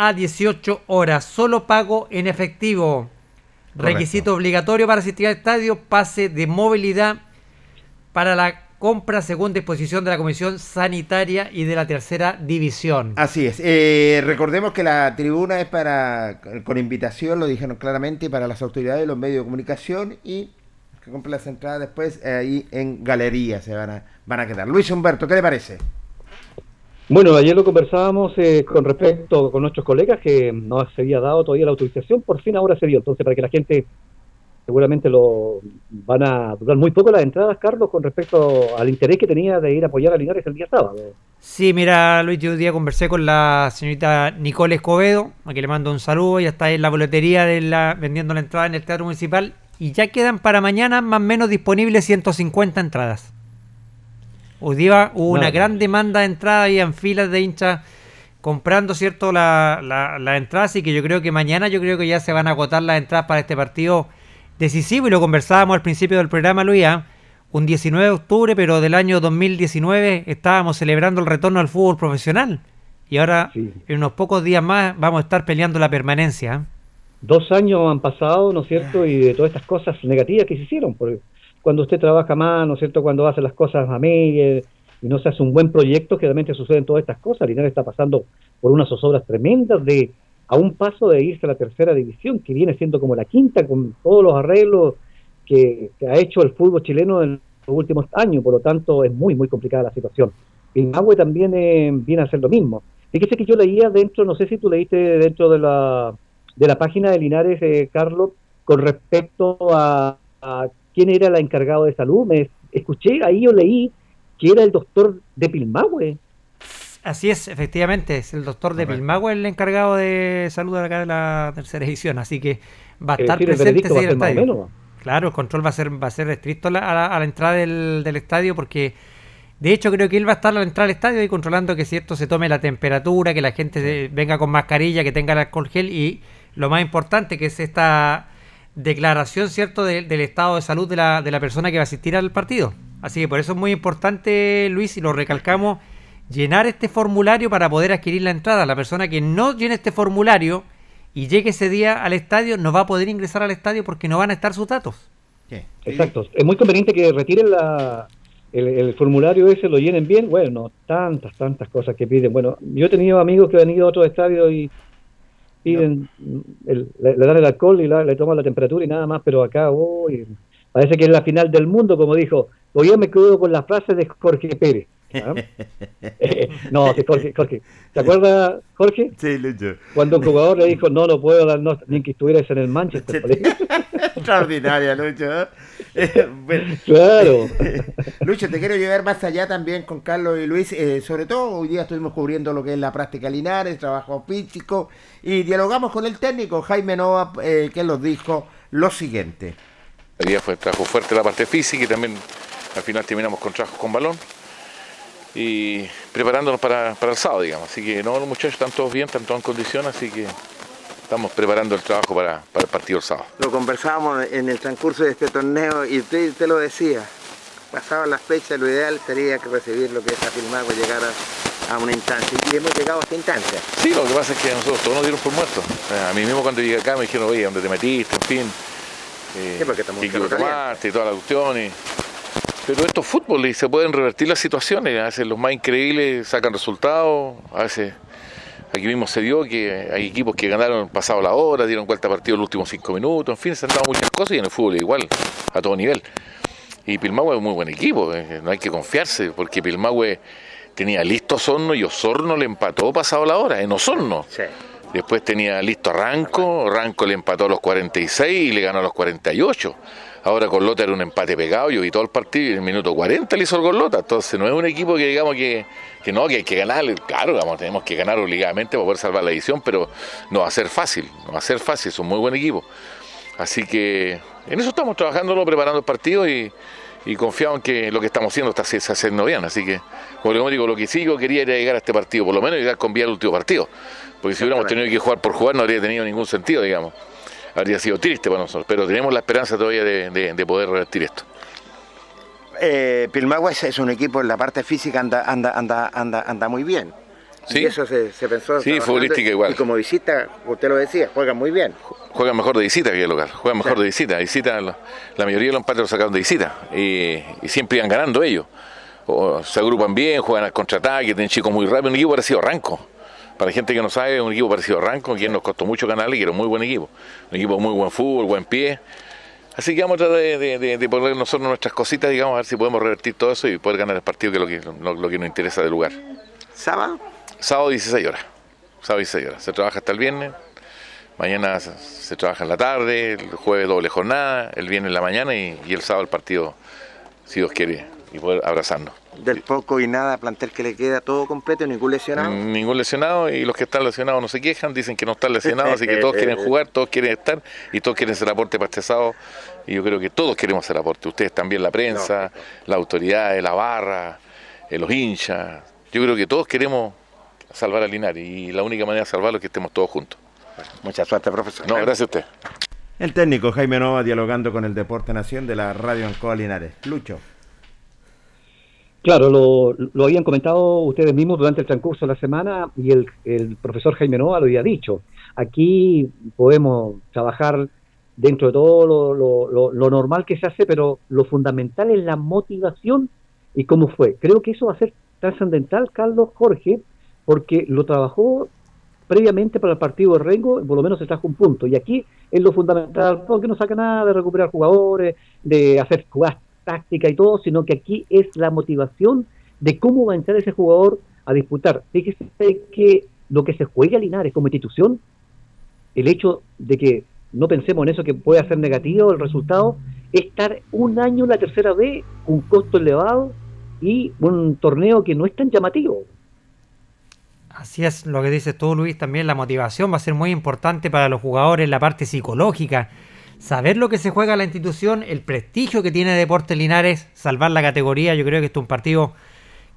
a 18 horas. Solo pago en efectivo. Correcto. Requisito obligatorio para asistir al estadio, pase de movilidad para la compra según disposición de la Comisión Sanitaria y de la Tercera División. Así es. Eh, recordemos que la tribuna es para con invitación, lo dijeron claramente, para las autoridades, los medios de comunicación y que compren las entradas después eh, ahí en galería se van a, van a quedar. Luis Humberto, ¿qué le parece? Bueno, ayer lo conversábamos eh, con respecto con nuestros colegas que no se había dado todavía la autorización, por fin ahora se dio. Entonces, para que la gente seguramente lo van a durar muy poco las entradas, Carlos, con respecto al interés que tenía de ir a apoyar a Linares el día sábado. Sí, mira, Luis, yo un día conversé con la señorita Nicole Escobedo, a quien le mando un saludo, ella está en la boletería de la, vendiendo la entrada en el Teatro Municipal, y ya quedan para mañana más o menos disponibles 150 entradas. Hoy día hubo una gran demanda de entradas y en filas de hinchas comprando, ¿cierto?, la, la, la entrada, así que yo creo que mañana yo creo que ya se van a agotar las entradas para este partido decisivo, y lo conversábamos al principio del programa, Luis, ¿ah? un 19 de octubre, pero del año 2019 estábamos celebrando el retorno al fútbol profesional. Y ahora, Sí. en unos pocos días más, vamos a estar peleando la permanencia. ¿ah? Dos años han pasado, ¿no es cierto? Y de todas estas cosas negativas que se hicieron. Porque cuando usted trabaja más, ¿no es cierto? Cuando hace las cosas a media y no se hace un buen proyecto, generalmente suceden todas estas cosas. Linares está pasando por unas zozobras tremendas de a un paso de irse a la tercera división, que viene siendo como la quinta, con todos los arreglos que, ha hecho el fútbol chileno en los últimos años. Por lo tanto, es muy, muy complicada la situación. Pilmahue también eh, viene a hacer lo mismo. Fíjese que yo leía dentro, no sé si tú leíste dentro de la, de la página de Linares, eh, Carlos, con respecto a quién era el encargado de salud. Me, escuché, ahí yo leí que era el doctor de Pilmahue. Así es, efectivamente, es el doctor de Pilmahue el encargado de salud acá de la tercera edición, así que va a Es estar decir, presente va a ser el más o estadio. menos. Claro, el control va a ser va a ser estricto a la, a la- la entrada del, del estadio porque de hecho creo que él va a estar a la entrada del estadio y controlando que cierto se tome la temperatura, que la gente se- venga con mascarilla, que tenga el alcohol gel y lo más importante que es esta declaración cierto de- del estado de salud de la, de la persona que va a asistir al partido. Así que por eso es muy importante, Luis, y lo recalcamos, llenar este formulario para poder adquirir la entrada. La persona que no llene este formulario y llegue ese día al estadio no va a poder ingresar al estadio porque no van a estar sus datos. Exacto. Es muy conveniente que retiren la, el, el formulario ese, lo llenen bien. Bueno, tantas, tantas cosas que piden. Bueno, yo he tenido amigos que han ido a otros estadios y piden, el- le, dan el alcohol y la- le toman la temperatura y nada más, pero acá, uy, parece que es la final del mundo, como dijo. Todavía me quedo con la frase de Jorge Pérez. Eh, no, que Jorge, Jorge. ¿Te acuerdas, Jorge? Sí, Lucho. Cuando un jugador le dijo, no, no puedo dar nota, ni que estuvieras en el Manchester. Extraordinaria, Lucho. ¿eh? Eh, bueno. Claro. Lucho, te quiero llevar más allá también con Carlos y Luis. eh, sobre todo, hoy día estuvimos cubriendo lo que es la práctica Linares, trabajo físico, y dialogamos con el técnico Jaime Nova, eh, que nos dijo lo siguiente. El día fue trabajo fuerte la parte física y también al final terminamos con trabajo con balón y preparándonos para, para el sábado, digamos. Así que no, los muchachos están todos bien, están todos en condición, así que estamos preparando el trabajo para, para el partido del sábado. Lo conversábamos en el transcurso de este torneo y usted te lo decía. Pasaban las fechas, lo ideal sería que recibir lo que es Afilmago llegara a una instancia. Y hemos llegado a esta instancia. Sí, lo que pasa es que a nosotros todos nos dieron por muertos. A mí mismo cuando llegué acá me dijeron, oye, ¿dónde te metiste? En fin. Eh, Sí, porque estamos. Y toda la cuestión. y- Pero esto es fútbol y se pueden revertir las situaciones. A veces los más increíbles sacan resultados. A veces aquí mismo se dio que hay equipos que ganaron pasado la hora, dieron vuelta a partido en los últimos cinco minutos. En fin, se han dado muchas cosas y en el fútbol igual, a todo nivel. Y Pilmahue es un muy buen equipo, eh, no hay que confiarse, porque Pilmahue tenía listo Osorno y Osorno le empató pasado la hora, en Osorno. Después tenía listo Ranco, Ranco le empató a los 46 y le ganó a los 48. Ahora con Lota era un empate pegado, yo vi todo el partido y en el minuto 40 le hizo el gol Lota. Entonces no es un equipo que digamos que, que no, que hay que ganar. Claro, vamos, tenemos que ganar obligadamente para poder salvar la edición, pero no va a ser fácil, no va a ser fácil, es un muy buen equipo. Así que en eso estamos trabajándolo, preparando el partido y, y confiado en que lo que estamos haciendo está, está haciendo bien. Así que, como digo, lo que sí yo quería era llegar a este partido, por lo menos llegar con bien al último partido. Porque si hubiéramos tenido que jugar por jugar no habría tenido ningún sentido, digamos. Habría sido triste para nosotros, pero tenemos la esperanza todavía de, de- de poder revertir esto. Eh, Pilmahue es- es un equipo en la parte física anda anda anda anda anda muy bien. Sí. Y eso se, se pensó. Sí, futbolística igual. Y como visita, usted lo decía, juegan muy bien. Juegan mejor de visita que de local, juegan mejor de visita. visita la, la mayoría de los empates los sacaron de visita y, y siempre iban ganando ellos. O se agrupan bien, juegan al contraataque, tienen chicos muy rápidos, un equipo parecido a Ranco. Para la gente que no sabe, es un equipo parecido a Ranco, quien nos costó mucho ganarle y que era un muy buen equipo. Un equipo de muy buen fútbol, buen pie. Así que vamos a tratar de, de- de- de poner nosotros nuestras cositas, digamos, a ver si podemos revertir todo eso y poder ganar el partido, que es lo que, lo, lo que nos interesa del lugar. ¿Sábado? Sábado 16 horas. Sábado 16 horas. Se trabaja hasta el viernes. Mañana se, se trabaja en la tarde, el jueves doble jornada, el viernes en la mañana y, y el sábado el partido, si Dios quiere, y poder abrazarnos. Del poco y nada plantel que le queda todo completo, ningún lesionado. Mm, Ningún lesionado y los que están lesionados no se quejan, dicen que no están lesionados, así que todos quieren jugar, todos quieren estar y todos quieren hacer aporte para este sábado. Y yo creo que todos queremos hacer aporte, ustedes también, la prensa, las autoridades, la barra, eh, los hinchas. Yo creo que todos queremos salvar a Linares y la única manera de salvarlo es que estemos todos juntos. Mucha suerte, profesor. No, gracias a usted. El técnico Jaime Nova dialogando con el Deporte Nación de la Radio Ancoa Linares. Lucho. Claro, lo, lo habían comentado ustedes mismos durante el transcurso de la semana y el, el profesor Jaime Nova lo había dicho. Aquí podemos trabajar dentro de todo lo, lo- lo- normal que se hace, pero lo fundamental es la motivación y cómo fue. Creo que eso va a ser trascendental, Carlos Jorge, porque lo trabajó previamente para el partido de Rengo, por lo menos se trajo un punto. Y aquí es lo fundamental, porque no saca nada de recuperar jugadores, de hacer jugadas tácticas y todo, sino que aquí es la motivación de cómo va a entrar ese jugador a disputar. Fíjese que lo que se juega Linares como institución, el hecho de que no pensemos en eso que puede ser negativo el resultado, estar un año en la tercera B, un costo elevado y un torneo que no es tan llamativo. Así es lo que dices tú, Luis. También la motivación va a ser muy importante para los jugadores, la parte psicológica. Saber lo que se juega la institución, el prestigio que tiene Deportes Linares, salvar la categoría. Yo creo que esto es un partido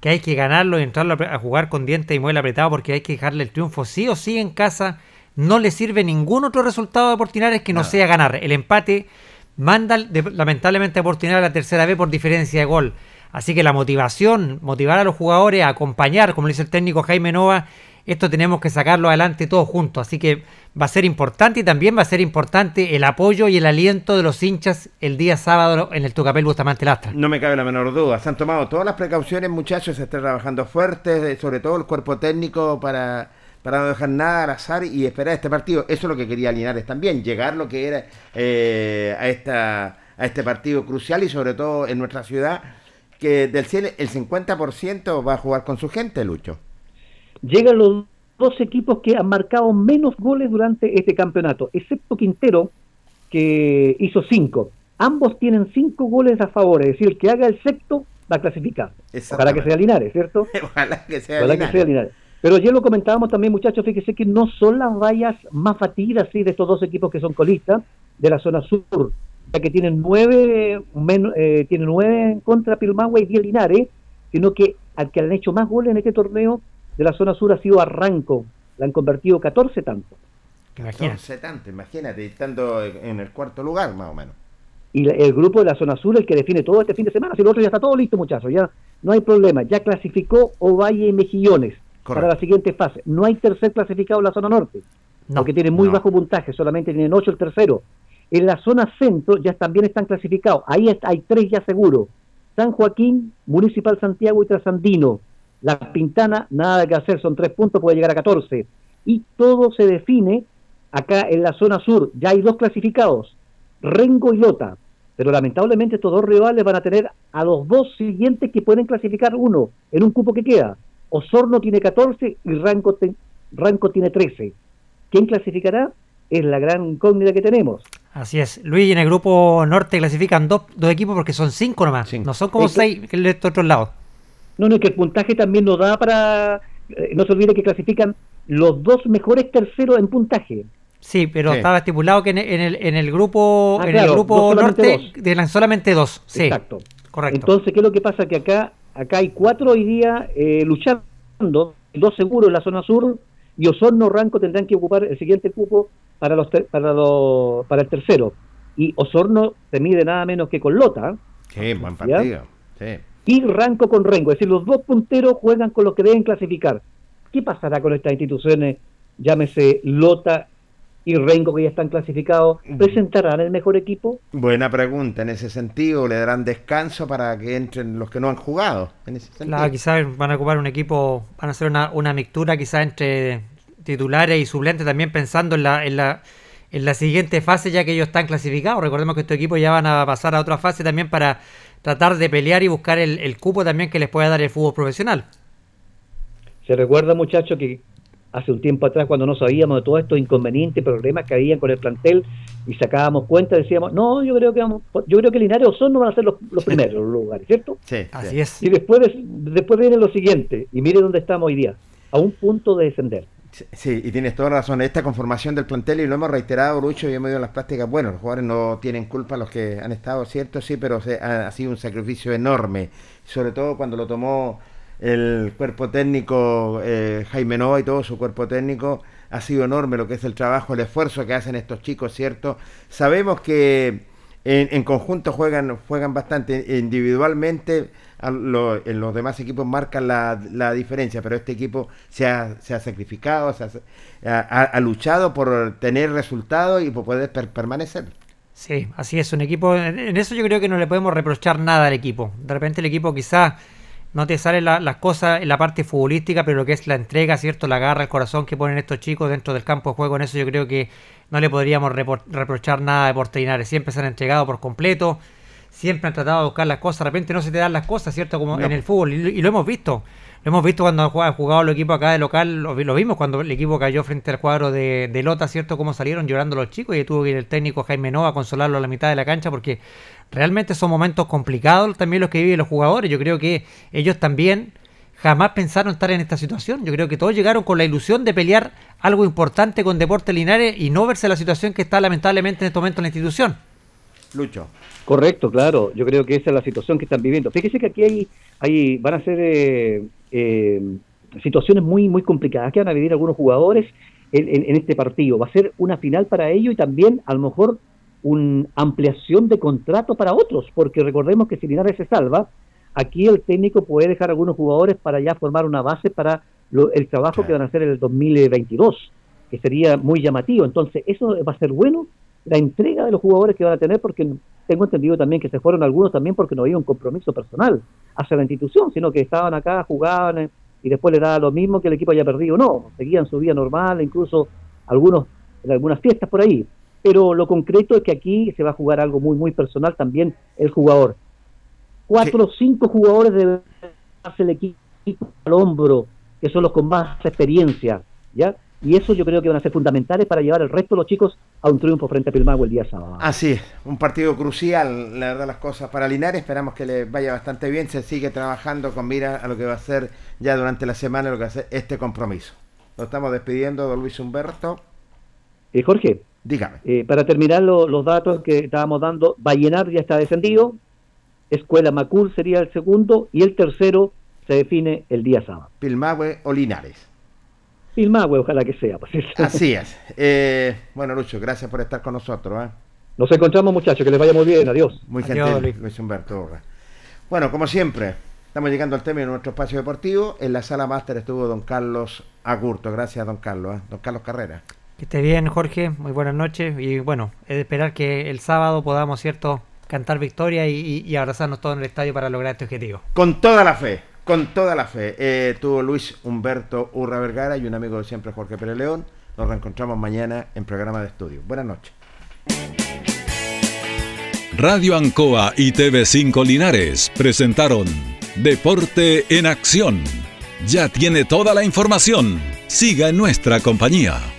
que hay que ganarlo y entrarlo a jugar con dientes y muela apretado porque hay que dejarle el triunfo sí o sí en casa. No le sirve ningún otro resultado de Portinares que no sea ganar. El empate manda lamentablemente a Portinares a la tercera vez por diferencia de gol. Así que la motivación, motivar a los jugadores a acompañar, como dice el técnico Jaime Nova, esto tenemos que sacarlo adelante todos juntos. Así que va a ser importante y también va a ser importante el apoyo y el aliento de los hinchas el día sábado en el Tucapel Bustamante Lastra. No me cabe la menor duda. Se han tomado todas las precauciones, muchachos. Se está trabajando fuerte, sobre todo el cuerpo técnico para, para no dejar nada al azar y esperar este partido. Eso es lo que quería Linares también, llegar lo que era eh, a, esta, a este partido crucial y sobre todo en nuestra ciudad, que del cielo el 50% va a jugar con su gente, Lucho. Llegan los dos equipos que han marcado menos goles durante este campeonato, excepto Quintero, que hizo cinco. Ambos tienen cinco goles a favor, es decir, el que haga el sexto va a clasificar. Ojalá que sea Linares, ¿cierto? Ojalá que sea Ojalá Linares. que sea Linares. Pero ayer lo comentábamos también, muchachos, fíjese que no son las vallas más batidas ¿sí? de estos dos equipos que son colistas de la zona sur, ya que tienen nueve, menos, eh, tienen nueve contra Pilmahua y diez Linares, sino que al que han hecho más goles en este torneo de la zona sur ha sido Arranco, le han convertido 14 tantos. Son 70, imagínate, estando en el cuarto lugar, más o menos. Y la- el grupo de la zona sur el que define todo este fin de semana, si el otro ya está todo listo, muchachos, ya no hay problema, ya clasificó Ovalle y Mejillones para la siguiente fase. No hay tercer clasificado en la zona norte, porque tienen muy bajo puntaje, solamente tienen 8 el tercero. En la zona centro ya también están clasificados, ahí hay tres ya seguros. San Joaquín, Municipal Santiago y Trasandino. La Pintana, nada que hacer, son tres puntos, puede llegar a 14. Y todo se define acá en la zona sur. Ya hay dos clasificados, Rengo y Lota. Pero lamentablemente estos dos rivales van a tener a los dos siguientes que pueden clasificar uno en un cupo que queda. Osorno tiene 14 y Ranco, te- Ranco tiene 13. ¿Quién clasificará? Es la gran incógnita que tenemos. Así es. Luis, en el grupo norte clasifican dos, dos equipos porque son cinco nomás. No son como Es seis que de estos otros lados. No, no, es que el puntaje también nos da para... eh, no se olvide que clasifican los dos mejores terceros en puntaje. Sí, pero Sí. estaba estipulado que en el, en el, en el grupo, Ah, en claro, el grupo norte eran solamente dos. Sí, Exacto. correcto. Entonces, ¿qué es lo que pasa? Que acá acá hay cuatro hoy día eh, luchando, dos seguros en la zona sur, y Osorno Ranco tendrán que ocupar el siguiente cupo para los ter- para los, para el tercero. Y Osorno se mide nada menos que con Lota, Sí, buen partido. Sí. Y Ranco con Rengo. Es decir, los dos punteros juegan con los que deben clasificar. ¿Qué pasará con estas instituciones? Llámese Lota y Rengo, que ya están clasificados. ¿Presentarán el mejor equipo? Buena pregunta en ese sentido. ¿Le darán descanso para que entren los que no han jugado? En ese sentido. Claro, quizás van a ocupar un equipo, van a hacer una, una mixtura quizás entre titulares y suplentes también pensando en la, en la en la siguiente fase ya que ellos están clasificados. Recordemos que estos equipos ya van a pasar a otra fase también para tratar de pelear y buscar el, el cupo también que les pueda dar el fútbol profesional. Se recuerda, muchachos, que hace un tiempo atrás, cuando no sabíamos de todos estos inconvenientes, problemas que habían con el plantel, y sacábamos cuenta, decíamos, no, yo creo que vamos, yo creo que Linares o Osorno van a ser los, los primeros lugares, ¿cierto? Sí, Así es. Y después, de- después viene lo siguiente, y mire dónde estamos hoy día, a un punto de descender. Sí, y tienes toda razón. Esta conformación del plantel, y lo hemos reiterado, Lucho, y hemos ido en las prácticas. Bueno, los jugadores no tienen culpa, los que han estado, ¿cierto? Sí, pero se- ha, ha sido un sacrificio enorme. Sobre todo cuando lo tomó el cuerpo técnico, eh, Jaime Nova y todo su cuerpo técnico. Ha sido enorme lo que es el trabajo, el esfuerzo que hacen estos chicos, ¿cierto? Sabemos que en, en conjunto juegan, juegan bastante individualmente. Lo- en los demás equipos marcan la, la diferencia, pero este equipo se ha, se ha sacrificado, se ha, ha- ha luchado por tener resultados y por poder per- permanecer. Sí, así es, un equipo, en, eso yo creo que no le podemos reprochar nada al equipo. De repente el equipo quizás no te salen la- las cosas en la parte futbolística, pero lo que es la entrega, ¿cierto? La garra, el corazón que ponen estos chicos dentro del campo de juego, en eso yo creo que no le podríamos repor- reprochar nada de Portelinares. Siempre se han entregado por completo, siempre han tratado de buscar las cosas, de repente no se te dan las cosas, ¿cierto? Como No. en el fútbol, y, lo- y lo hemos visto. Lo hemos visto cuando ha jugado, el equipo acá de local, lo, lo vimos cuando el equipo cayó frente al cuadro de, de Lota, ¿cierto? Cómo salieron llorando los chicos y tuvo que ir el técnico Jaime Nova a consolarlo a la mitad de la cancha porque realmente son momentos complicados también los que viven los jugadores. Yo creo que ellos también jamás pensaron estar en esta situación. Yo creo que todos llegaron con la ilusión de pelear algo importante con Deportes Linares y no verse la situación que está lamentablemente en este momento en la institución. Lucho. Correcto, claro. Yo creo que esa es la situación que están viviendo. Fíjese que aquí hay, hay van a ser eh, eh, situaciones muy muy complicadas que van a vivir algunos jugadores en, en- en este partido. Va a ser una final para ellos y también a lo mejor una ampliación de contrato para otros, porque recordemos que si Linares se salva, aquí el técnico puede dejar algunos jugadores para ya formar una base para lo- el trabajo que van a hacer en el 2022, que sería muy llamativo. Entonces, eso va a ser bueno, la entrega de los jugadores que van a tener, porque tengo entendido también que se fueron algunos también porque no había un compromiso personal hacia la institución, sino que estaban acá, jugaban eh, y después le daba lo mismo que el equipo haya perdido. No, seguían su vida normal, incluso algunos en algunas fiestas por ahí. Pero lo concreto es que aquí se va a jugar algo muy, muy personal también el jugador. Cuatro o cinco jugadores deben darse el equipo al hombro, que son los con más experiencia, ¿ya? Y eso yo creo que van a ser fundamentales para llevar el resto de los chicos a un triunfo frente a Pilmagua el día sábado. Así es, un partido crucial, la verdad, las cosas para Linares. Esperamos que le vaya bastante bien. Se sigue trabajando con mira a lo que va a ser ya durante la semana, lo que va a ser este compromiso. Lo estamos despidiendo, don Luis Humberto. Eh, Jorge, dígame. Eh, para terminar lo- los datos que estábamos dando, Vallenar ya está descendido, Escuela Macul sería el segundo y el tercero se define el día sábado. Pilmahue o Linares. Pilmahue, ojalá que sea. pues. Así es. Eh, bueno, Lucho, gracias por estar con nosotros. ¿eh? Nos encontramos muchachos, que les vaya muy bien, adiós. Muy Adiós, gentil, Luis. Luis Humberto. Urra. Bueno, como siempre, estamos llegando al término de nuestro espacio deportivo. En la sala máster estuvo don Carlos Agurto. Gracias, don Carlos. ¿eh? Don Carlos Carrera. Que esté bien, Jorge. Muy buenas noches. Y bueno, es de esperar que el sábado podamos, ¿cierto?, cantar victoria y, y- y abrazarnos todos en el estadio para lograr este objetivo. Con toda la fe, con toda la fe. Eh, tuvo Luis Humberto Urra Vergara y un amigo de siempre, Jorge Pérez León. Nos reencontramos mañana en programa de estudio. Buenas noches. Radio Ancoa y TV5 Linares presentaron Deporte en Acción. Ya tiene toda la información. Siga en nuestra compañía.